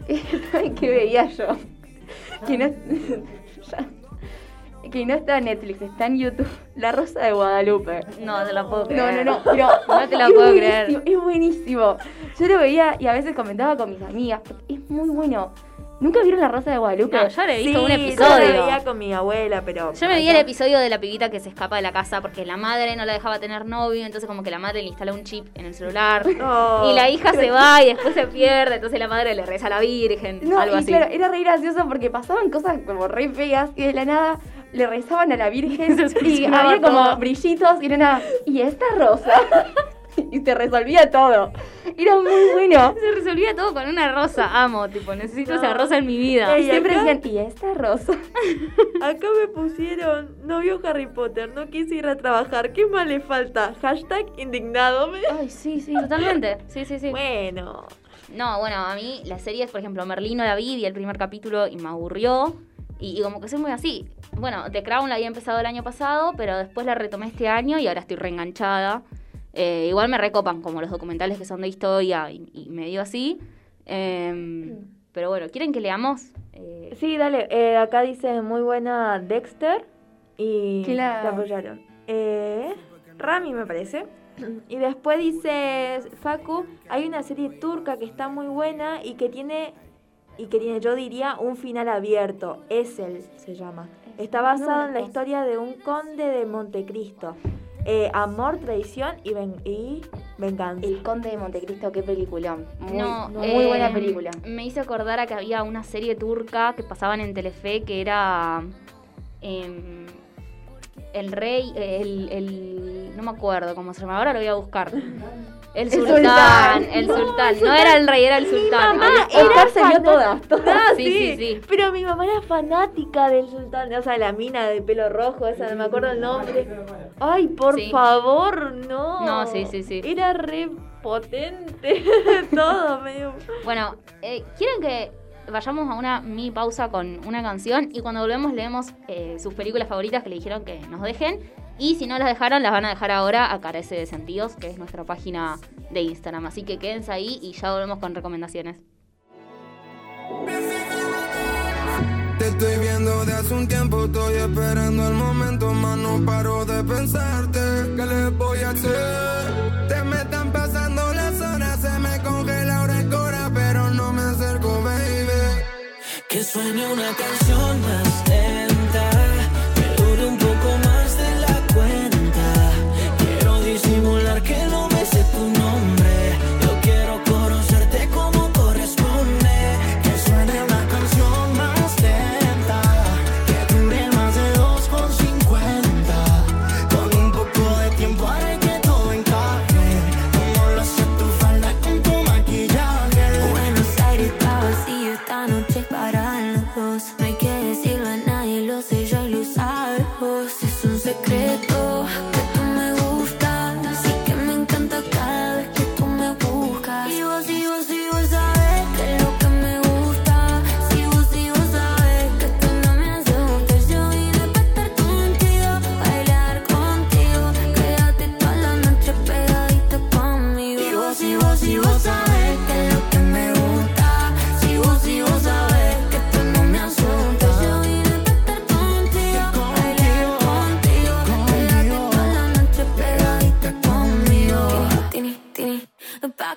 ¿Saben qué veía yo? Que no, que no está en Netflix, está en YouTube. La Rosa de Guadalupe. No te la puedo No, creer. no, no, pero No te la puedo creer. Es buenísimo. Yo lo veía y a veces comentaba con mis amigas. Es muy bueno. ¿Nunca vieron La Rosa de Guadalupe? No, yo le he visto Sí, un Yo episodio. la veía con mi abuela, pero. Yo me vi el episodio de la pibita que se escapa de la casa porque la madre no la dejaba tener novio, entonces como que la madre le instala un chip en el celular. No. Y la hija se va y después se pierde, entonces la madre le reza a la Virgen, No, algo y así. claro, era re gracioso porque pasaban cosas como re feas y de la nada le rezaban a la Virgen y había como brillitos y era nada, y esta rosa. y se resolvía todo. Era muy bueno. Se resolvía todo con una rosa, amo, tipo, necesito No. esa rosa en mi vida. Ey, siempre acá- decían, y esta rosa. Acá me pusieron, no vio Harry Potter, no quise ir a trabajar, ¿qué más le falta? Hashtag indignado. me- Ay, sí, sí. Totalmente, sí, sí, sí. Bueno, No, bueno, a mí las series, por ejemplo, Merlín no la vi, vi el primer capítulo y me aburrió. Y, y como que soy muy así. Bueno, The Crown la había empezado el año pasado, pero después la retomé este año y ahora estoy reenganchada. Eh, igual me recopan como los documentales que son de historia y, y medio así. Em, pero bueno, ¿quieren que leamos? Eh, sí, dale, eh, acá dice muy buena Dexter y ¿Quién la- te apoyaron. Eh, Rami me parece. Y después dice Facu, hay una serie turca que está muy buena y que tiene, y que tiene, yo diría, un final abierto. Esel se llama. Está basado en la historia de un conde de Montecristo. Eh, amor, traición y, ven- y venganza. El Conde de Montecristo, qué peliculón. Muy, no, muy buena película. Me hice acordar a que había una serie turca que pasaban en Telefe que era em, el rey, el, el- no me acuerdo cómo se llama, ahora lo voy a buscar. El El sultán, el No, sultán. el No era el rey, era el sultán. mamá Ahí está. era fanática- todas, todas. Ah, Sí, sí, sí. Pero mi mamá era fanática del sultán, o sea, la mina de pelo rojo, esa, no me acuerdo el nombre. Ay, por Sí. favor, no. No, sí, sí, sí. Era re potente, todo medio. Bueno, eh, ¿quieren que vayamos a una mini pausa con una canción? Y cuando volvemos leemos eh, sus películas favoritas que le dijeron que nos dejen. Y si no las dejaron, las van a dejar ahora a Carece de Sentidos, que es nuestra página de Instagram. Así que quédense ahí y ya volvemos con recomendaciones. Te estoy viendo de hace un tiempo, estoy esperando el momento, más no paro de pensarte. ¿Qué le voy a hacer? Te me están pasando las horas, se me congela ahora el cora, pero no me acerco, baby. Que suene una canción más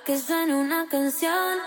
que suene una canción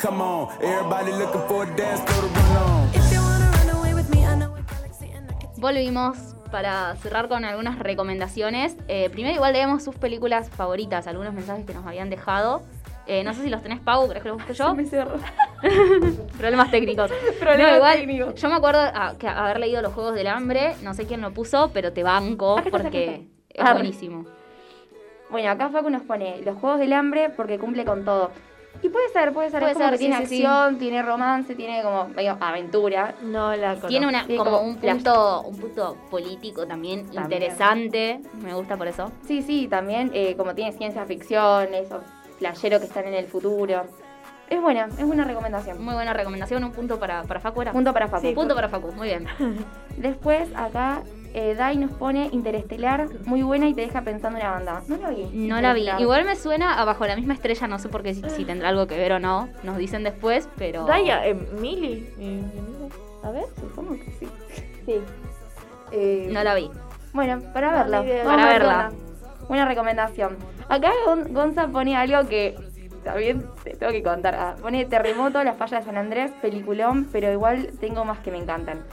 come on. Everybody looking for a dance floor to run on. If you wanna run away with me, I know a galaxy and I can Volvimos para cerrar con algunas recomendaciones. Eh, primero igual leemos sus películas favoritas, algunos mensajes que nos habían dejado. Eh, no sé si los tenés, Pau, ¿crees que los busque yo? Me cerró. Problemas técnicos. Problemas No, igual, técnicos. Yo me acuerdo ah, que haber leído Los Juegos del Hambre, no sé quién lo puso, pero te banco Acá acá porque es buenísimo. Bueno, acá Facu nos pone los juegos del hambre porque cumple con todo. Y puede ser, puede ser. Puede es como ser, que tiene sí, sí, sí. acción, tiene romance, tiene como medio aventura. No la conozco. Tiene una, Sí, como, como un punto, un punto político también, También. interesante. Me gusta por eso. Sí, sí, también eh, como tiene ciencia ficción, esos flasheros que están en el futuro. Es buena, es buena recomendación. Muy buena recomendación, un punto para, para Facu. ¿era? Punto para Facu. Sí, punto para Facu, muy bien. Después acá eh, Dai nos pone Interestelar, muy buena y te deja pensando en la banda. No la vi. No la vi. Igual me suena a Bajo la misma estrella, no sé por qué si, si tendrá algo que ver o no. Nos dicen después, pero. Daya, eh, Mili. eh, A ver, supongo que sí. Sí. Eh, No la vi. Bueno, para No, verla. Para verla. Buena recomendación. Acá Gon- Gonza pone algo que también te tengo que contar. Ah, pone Terremoto, La Falla de San Andrés, peliculón, pero igual tengo más que me encantan.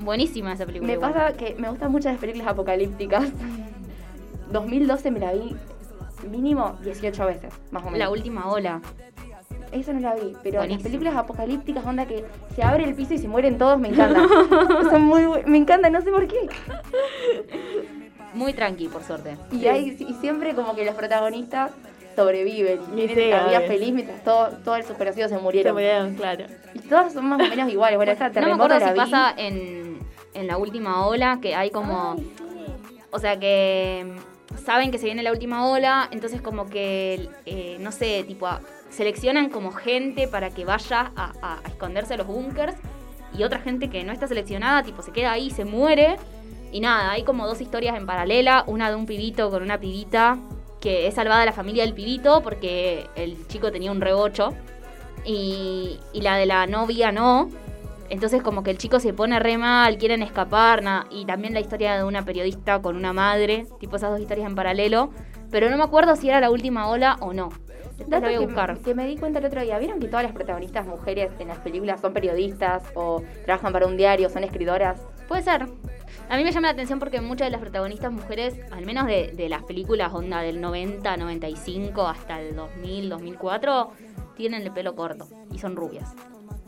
Buenísima esa película. Me igual. pasa que me gustan mucho las películas apocalípticas. 2012 me la vi mínimo 18 veces, más o menos. La última ola. Eso no la vi, pero Buenísimo. las películas apocalípticas, onda que se abre el piso y se mueren todos, me encantan. Son muy, me encantan, no sé por qué. Muy tranqui, por suerte. Y, hay, y siempre como que los protagonistas sobreviven y sí, la vida obvio. feliz mientras todo, todos sus conocidos se Se murieron. claro. Y todas son más o menos iguales. Bueno, esta No me terremoto acuerdo la si vi. pasa en, en la última ola, que hay como. O sea que mm, saben que se viene la última ola, entonces como que, eh, no sé, tipo, a- seleccionan como gente para que vaya a, a- a esconderse a los búnkers y otra gente que no está seleccionada, tipo, se queda ahí, se muere. Y nada, hay como dos historias en paralela, una de un pibito con una pibita que es salvada la familia del pibito porque el chico tenía un rebocho y, y la de la novia no. Entonces como que el chico se pone re mal, quieren escapar, nada. y también la historia de una periodista con una madre, tipo esas dos historias en paralelo. Pero no me acuerdo si era la última ola o no. Dato voy a que, buscar. que me di cuenta el otro día, ¿vieron que todas las protagonistas mujeres en las películas son periodistas o trabajan para un diario, son escritoras? Puede ser. A mí me llama la atención porque muchas de las protagonistas mujeres, al menos de, de las películas onda del 90, 95 hasta el 2000, 2004, tienen el pelo corto y son rubias.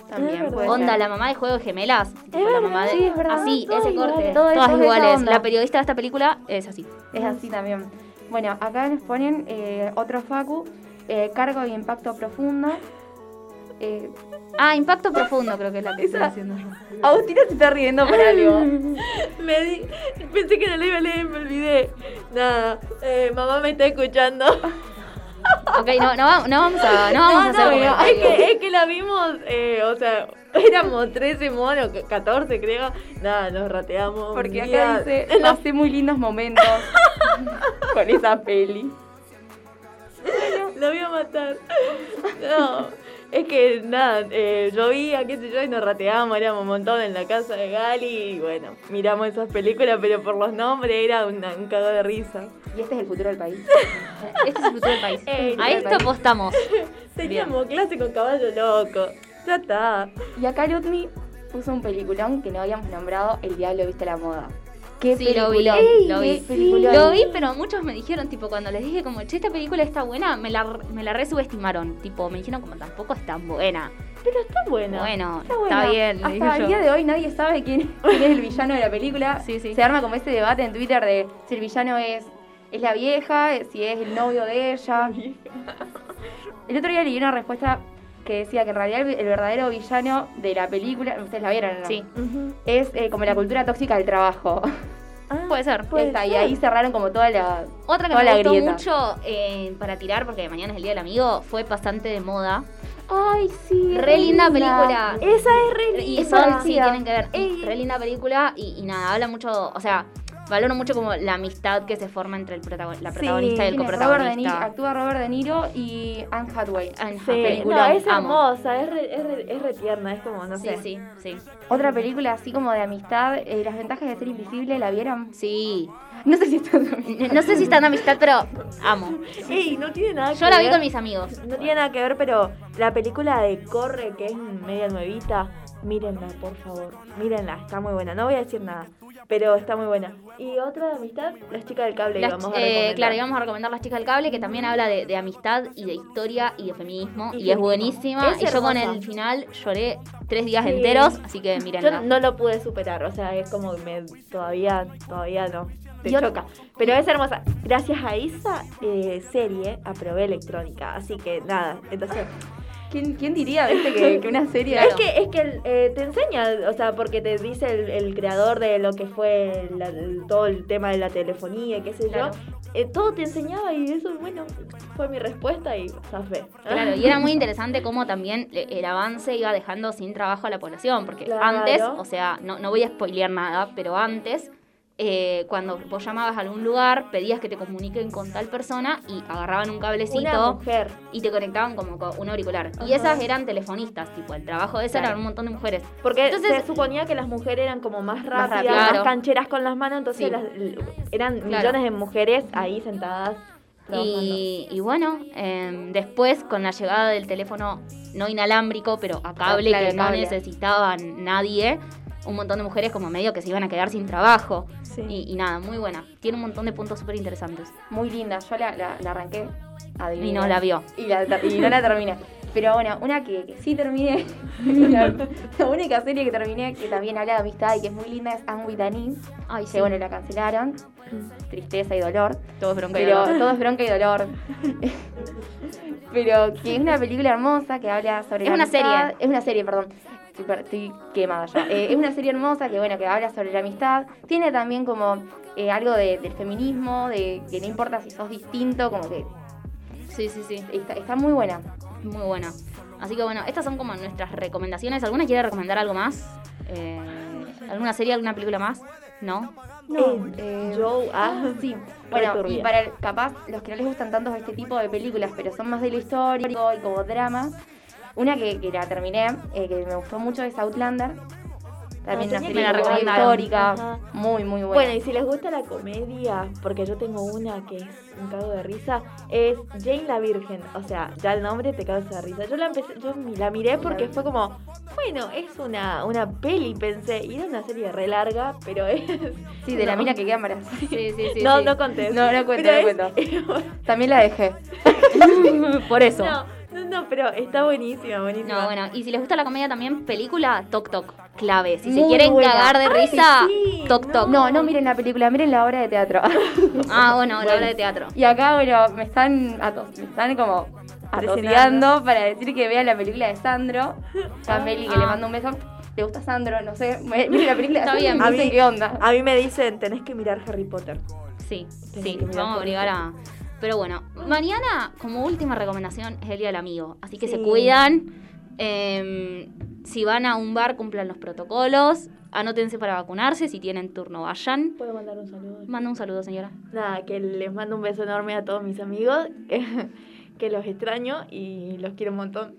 También puede Onda, la mamá de Juego de Gemelas. tipo, la verdad, mamá de... sí, es verdad. Así, ese corte. Todas es iguales. La periodista de esta película es así. Es así también. Bueno, acá nos ponen eh, otro Facu, eh, cargo y impacto profundo. Eh, Ah, Impacto Profundo creo que es la que Esa- haciendo yo. Agustina se está riendo por algo. Me di- pensé que no le iba a leer y me olvidé. Nada, eh, mamá me está escuchando. Ok, no, no, va- no vamos a, no vamos a hacer no, es, que, es que la vimos, eh, o sea, éramos 13 monos, 14 creo. Nada, nos rateamos. Porque un acá dice, la- pasé muy lindos momentos con esa peli. La voy a matar. No, es que nada, eh, llovía, qué sé yo, y nos rateamos, éramos un montón en la casa de Gali y bueno, miramos esas películas, pero por los nombres era una- un cagado de risa. Y este es el futuro del país. Este es el futuro del país. Ey, a esto apostamos. Teníamos clase con caballo loco. Ya está. Y acá Lutmi puso un peliculón que no habíamos nombrado, El Diablo Viste la Moda. ¿Qué Sí, lo vi, lo vi. Lo vi, pero muchos me dijeron, tipo, cuando les dije como, che, esta película está buena, me la, me la resubestimaron. Tipo, me dijeron como, tampoco es tan buena. Pero está buena. Bueno, Está está, buena. bien, Hasta el día de hoy nadie sabe quién, quién es el villano de la película. Sí, sí. Se arma como ese debate en Twitter de si el villano es, es la vieja, si es el novio de ella. El otro día leí una respuesta que decía que en realidad el, el verdadero villano de la película, ustedes la vieron, ¿no? Sí, Es eh, como la cultura tóxica del trabajo. Ah, puede ser. puede Esta, y ser. ahí cerraron como toda la Otra que toda me la gustó grieta. mucho eh, para tirar, porque mañana es el Día del Amigo, fue Pasante de Moda. Ay, sí. Re linda película. Esa es re Y linda. son, sí, tienen que ver. Ey. Re linda película y, y nada, habla mucho, o sea, valoro mucho como la amistad que se forma entre el protagon- la Sí, protagonista y el Tiene Robert de Niro, coprotagonista. actúa Robert De Niro y Anne Hathaway. Ay, Sí, peliculón, no, es amo. hermosa, es re, es, re, es re tierna, es como, no Sí, sé. sí, sí. Otra película así como de amistad, eh, Las ventajas de ser invisible, ¿la vieron? Sí. No sé si está No sé si está en amistad, pero amo. Ey, no tiene nada que Yo la vi con mis amigos. No tiene nada que ver, pero la película de Corre, que es media nuevita, mírenla, por favor. Mírenla, está muy buena. No voy a decir nada, pero está muy buena. Y otra de amistad, Las chicas del cable, Las- vamos a eh, claro, íbamos a recomendar Las Chicas del Cable, que también habla de, de amistad y de historia y de feminismo. Y Y, es buenísima. Es y yo con el final lloré tres días Sí. enteros, así que Yo mírenla. no lo pude superar, o sea, es como que me, todavía, todavía no. Te Y ot- choca. Pero es hermosa. Gracias a esa eh, serie aprobé electrónica. Así que nada, entonces. ¿Quién, quién diría, viste, que, que una serie... Es que, es que eh, te enseña, o sea, porque te dice el, el creador de lo que fue la- el- todo el tema de la telefonía, y qué sé Claro. yo. eh, todo te enseñaba y eso, bueno, fue mi respuesta y zafé. Claro, y era muy interesante cómo también le- el avance iba dejando sin trabajo a la población, porque Claro. antes, o sea, no, no voy a spoilear nada, pero antes, eh, cuando vos llamabas a algún lugar, pedías que te comuniquen con tal persona y agarraban un cablecito y te conectaban como con un auricular. Y esas eran telefonistas, tipo, el trabajo de esa Claro. eran un montón de mujeres. Porque Entonces- se suponía que las mujeres eran como más rápidas, más, claro. cancheras con las manos, entonces Sí. las- eran Claro. millones de mujeres ahí sentadas. Y, y bueno, em, después con la llegada del teléfono no inalámbrico, pero a cable, que no cable. necesitaba nadie, un montón de mujeres como medio que se iban a quedar sin trabajo. Sí. Y, y nada, muy buena. Tiene un montón de puntos súper interesantes. Muy linda, yo la, la, la arranqué. Y no la vio. Y, la- y no la terminé. Pero bueno, una que, que sí terminé, la, la única serie que terminé que también habla de amistad y que es muy linda es Anne with Ay, que bueno, la cancelaron. Tristeza y dolor. Todo es bronca y Pero dolor. todo es bronca y dolor. pero que es una película hermosa que habla sobre Es la una amistad. serie. Es una serie, perdón. Estoy, estoy quemada ya. Eh, es una serie hermosa que bueno, que habla sobre la amistad. Tiene también como eh, algo de- del feminismo, de que no importa si sos distinto, como que Sí, sí, sí. está, está muy buena. Muy buena. Así que bueno, estas son como nuestras recomendaciones. ¿Alguna quiere recomendar algo más? Eh, ¿Alguna serie, alguna película más? ¿No? No, Eh, Joe, ah, Sí, Re bueno, y para capaz los que no les gustan tanto este tipo de películas, pero son más de lo histórico y como drama, Una que, que la terminé, eh, que me gustó mucho es Outlander. También Ah, una serie histórica, Ajá. muy, muy buena. Bueno, y si les gusta la comedia, porque yo tengo una que es un cago de risa, es Jane la Virgen. O sea, ya el nombre te causa risa. Yo la empecé, yo mi- la miré porque fue como, bueno, es una, una peli, pensé, y era una serie re larga, pero es. sí, de la mina que queda embarazada. Sí, sí, sí. no, sí. no conté. No, no cuento, Pero no es- También la dejé. Por eso. No, no, pero está buenísima, buenísima. No, bueno, y si les gusta la comedia también, película, Tok Tok, clave. Si se quieren buena. cagar de Ay, risa, sí, Tok Tok. No, no miren la película, miren la obra de teatro. Ah, bueno, la obra de teatro. Y acá, bueno, me están, atos- me están como atoseando para decir que vean la película de Sandro. Cameli, que Ah. le mando un beso. ¿Te gusta Sandro? No sé. Miren la película Está bien. A mí- qué onda. A mí me dicen, tenés que mirar Harry Potter. Sí, Tenés sí, que mirar vamos a obligar a... Pero bueno, mañana, como última recomendación, es el Día del Amigo. Así que se cuidan. Eh, si van a un bar, cumplan los protocolos. Anótense para vacunarse. Si tienen turno, vayan. ¿Puedo mandar un saludo? Manda un saludo, señora. Nada, que les mando un beso enorme a todos mis amigos, que los extraño y los quiero un montón.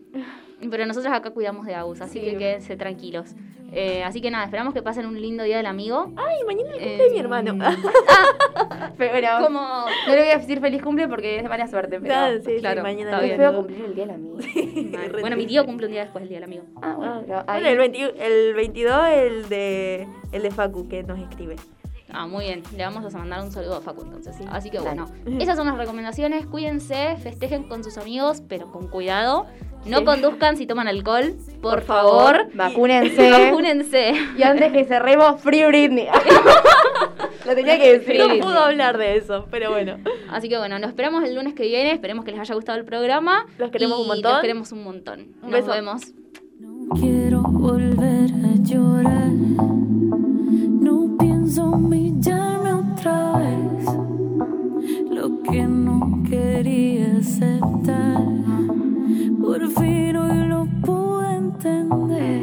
Pero nosotros acá cuidamos de Agus, así Sí. que quédense tranquilos. Eh, así que nada, esperamos que pasen un lindo Día del Amigo. Ay, mañana es el cumple Eh, de mi hermano. Pero Como... no le voy a decir feliz cumple porque es de mala suerte. Pero Nada, sí, sí, claro, mañana está bien. feo cumplir el día del amigo. Bueno, mi tío cumple un día después del Día del Amigo. Ah, bueno, Ah, pero ahí- bueno, el, 20 el 22 el de, el de Facu que nos escribe. Ah, muy bien. Le vamos a mandar un saludo a Facu entonces. Sí. Así que Dale. bueno, esas son las recomendaciones. Cuídense, festejen con sus amigos, pero con cuidado. No Sí. conduzcan si toman alcohol, por, Por favor. favor. Vacúnense. Vacúnense. y antes que cerremos, Free Britney. Lo tenía que decir. No pudo hablar de eso, pero bueno. Así que bueno, nos esperamos el lunes que viene. Esperemos que les haya gustado el programa. Los queremos Y un montón. Los queremos un montón. Un nos beso. vemos. Quiero volver a llorar pienso humillarme otra vez, lo que no quería aceptar. Por fin hoy lo pude entender.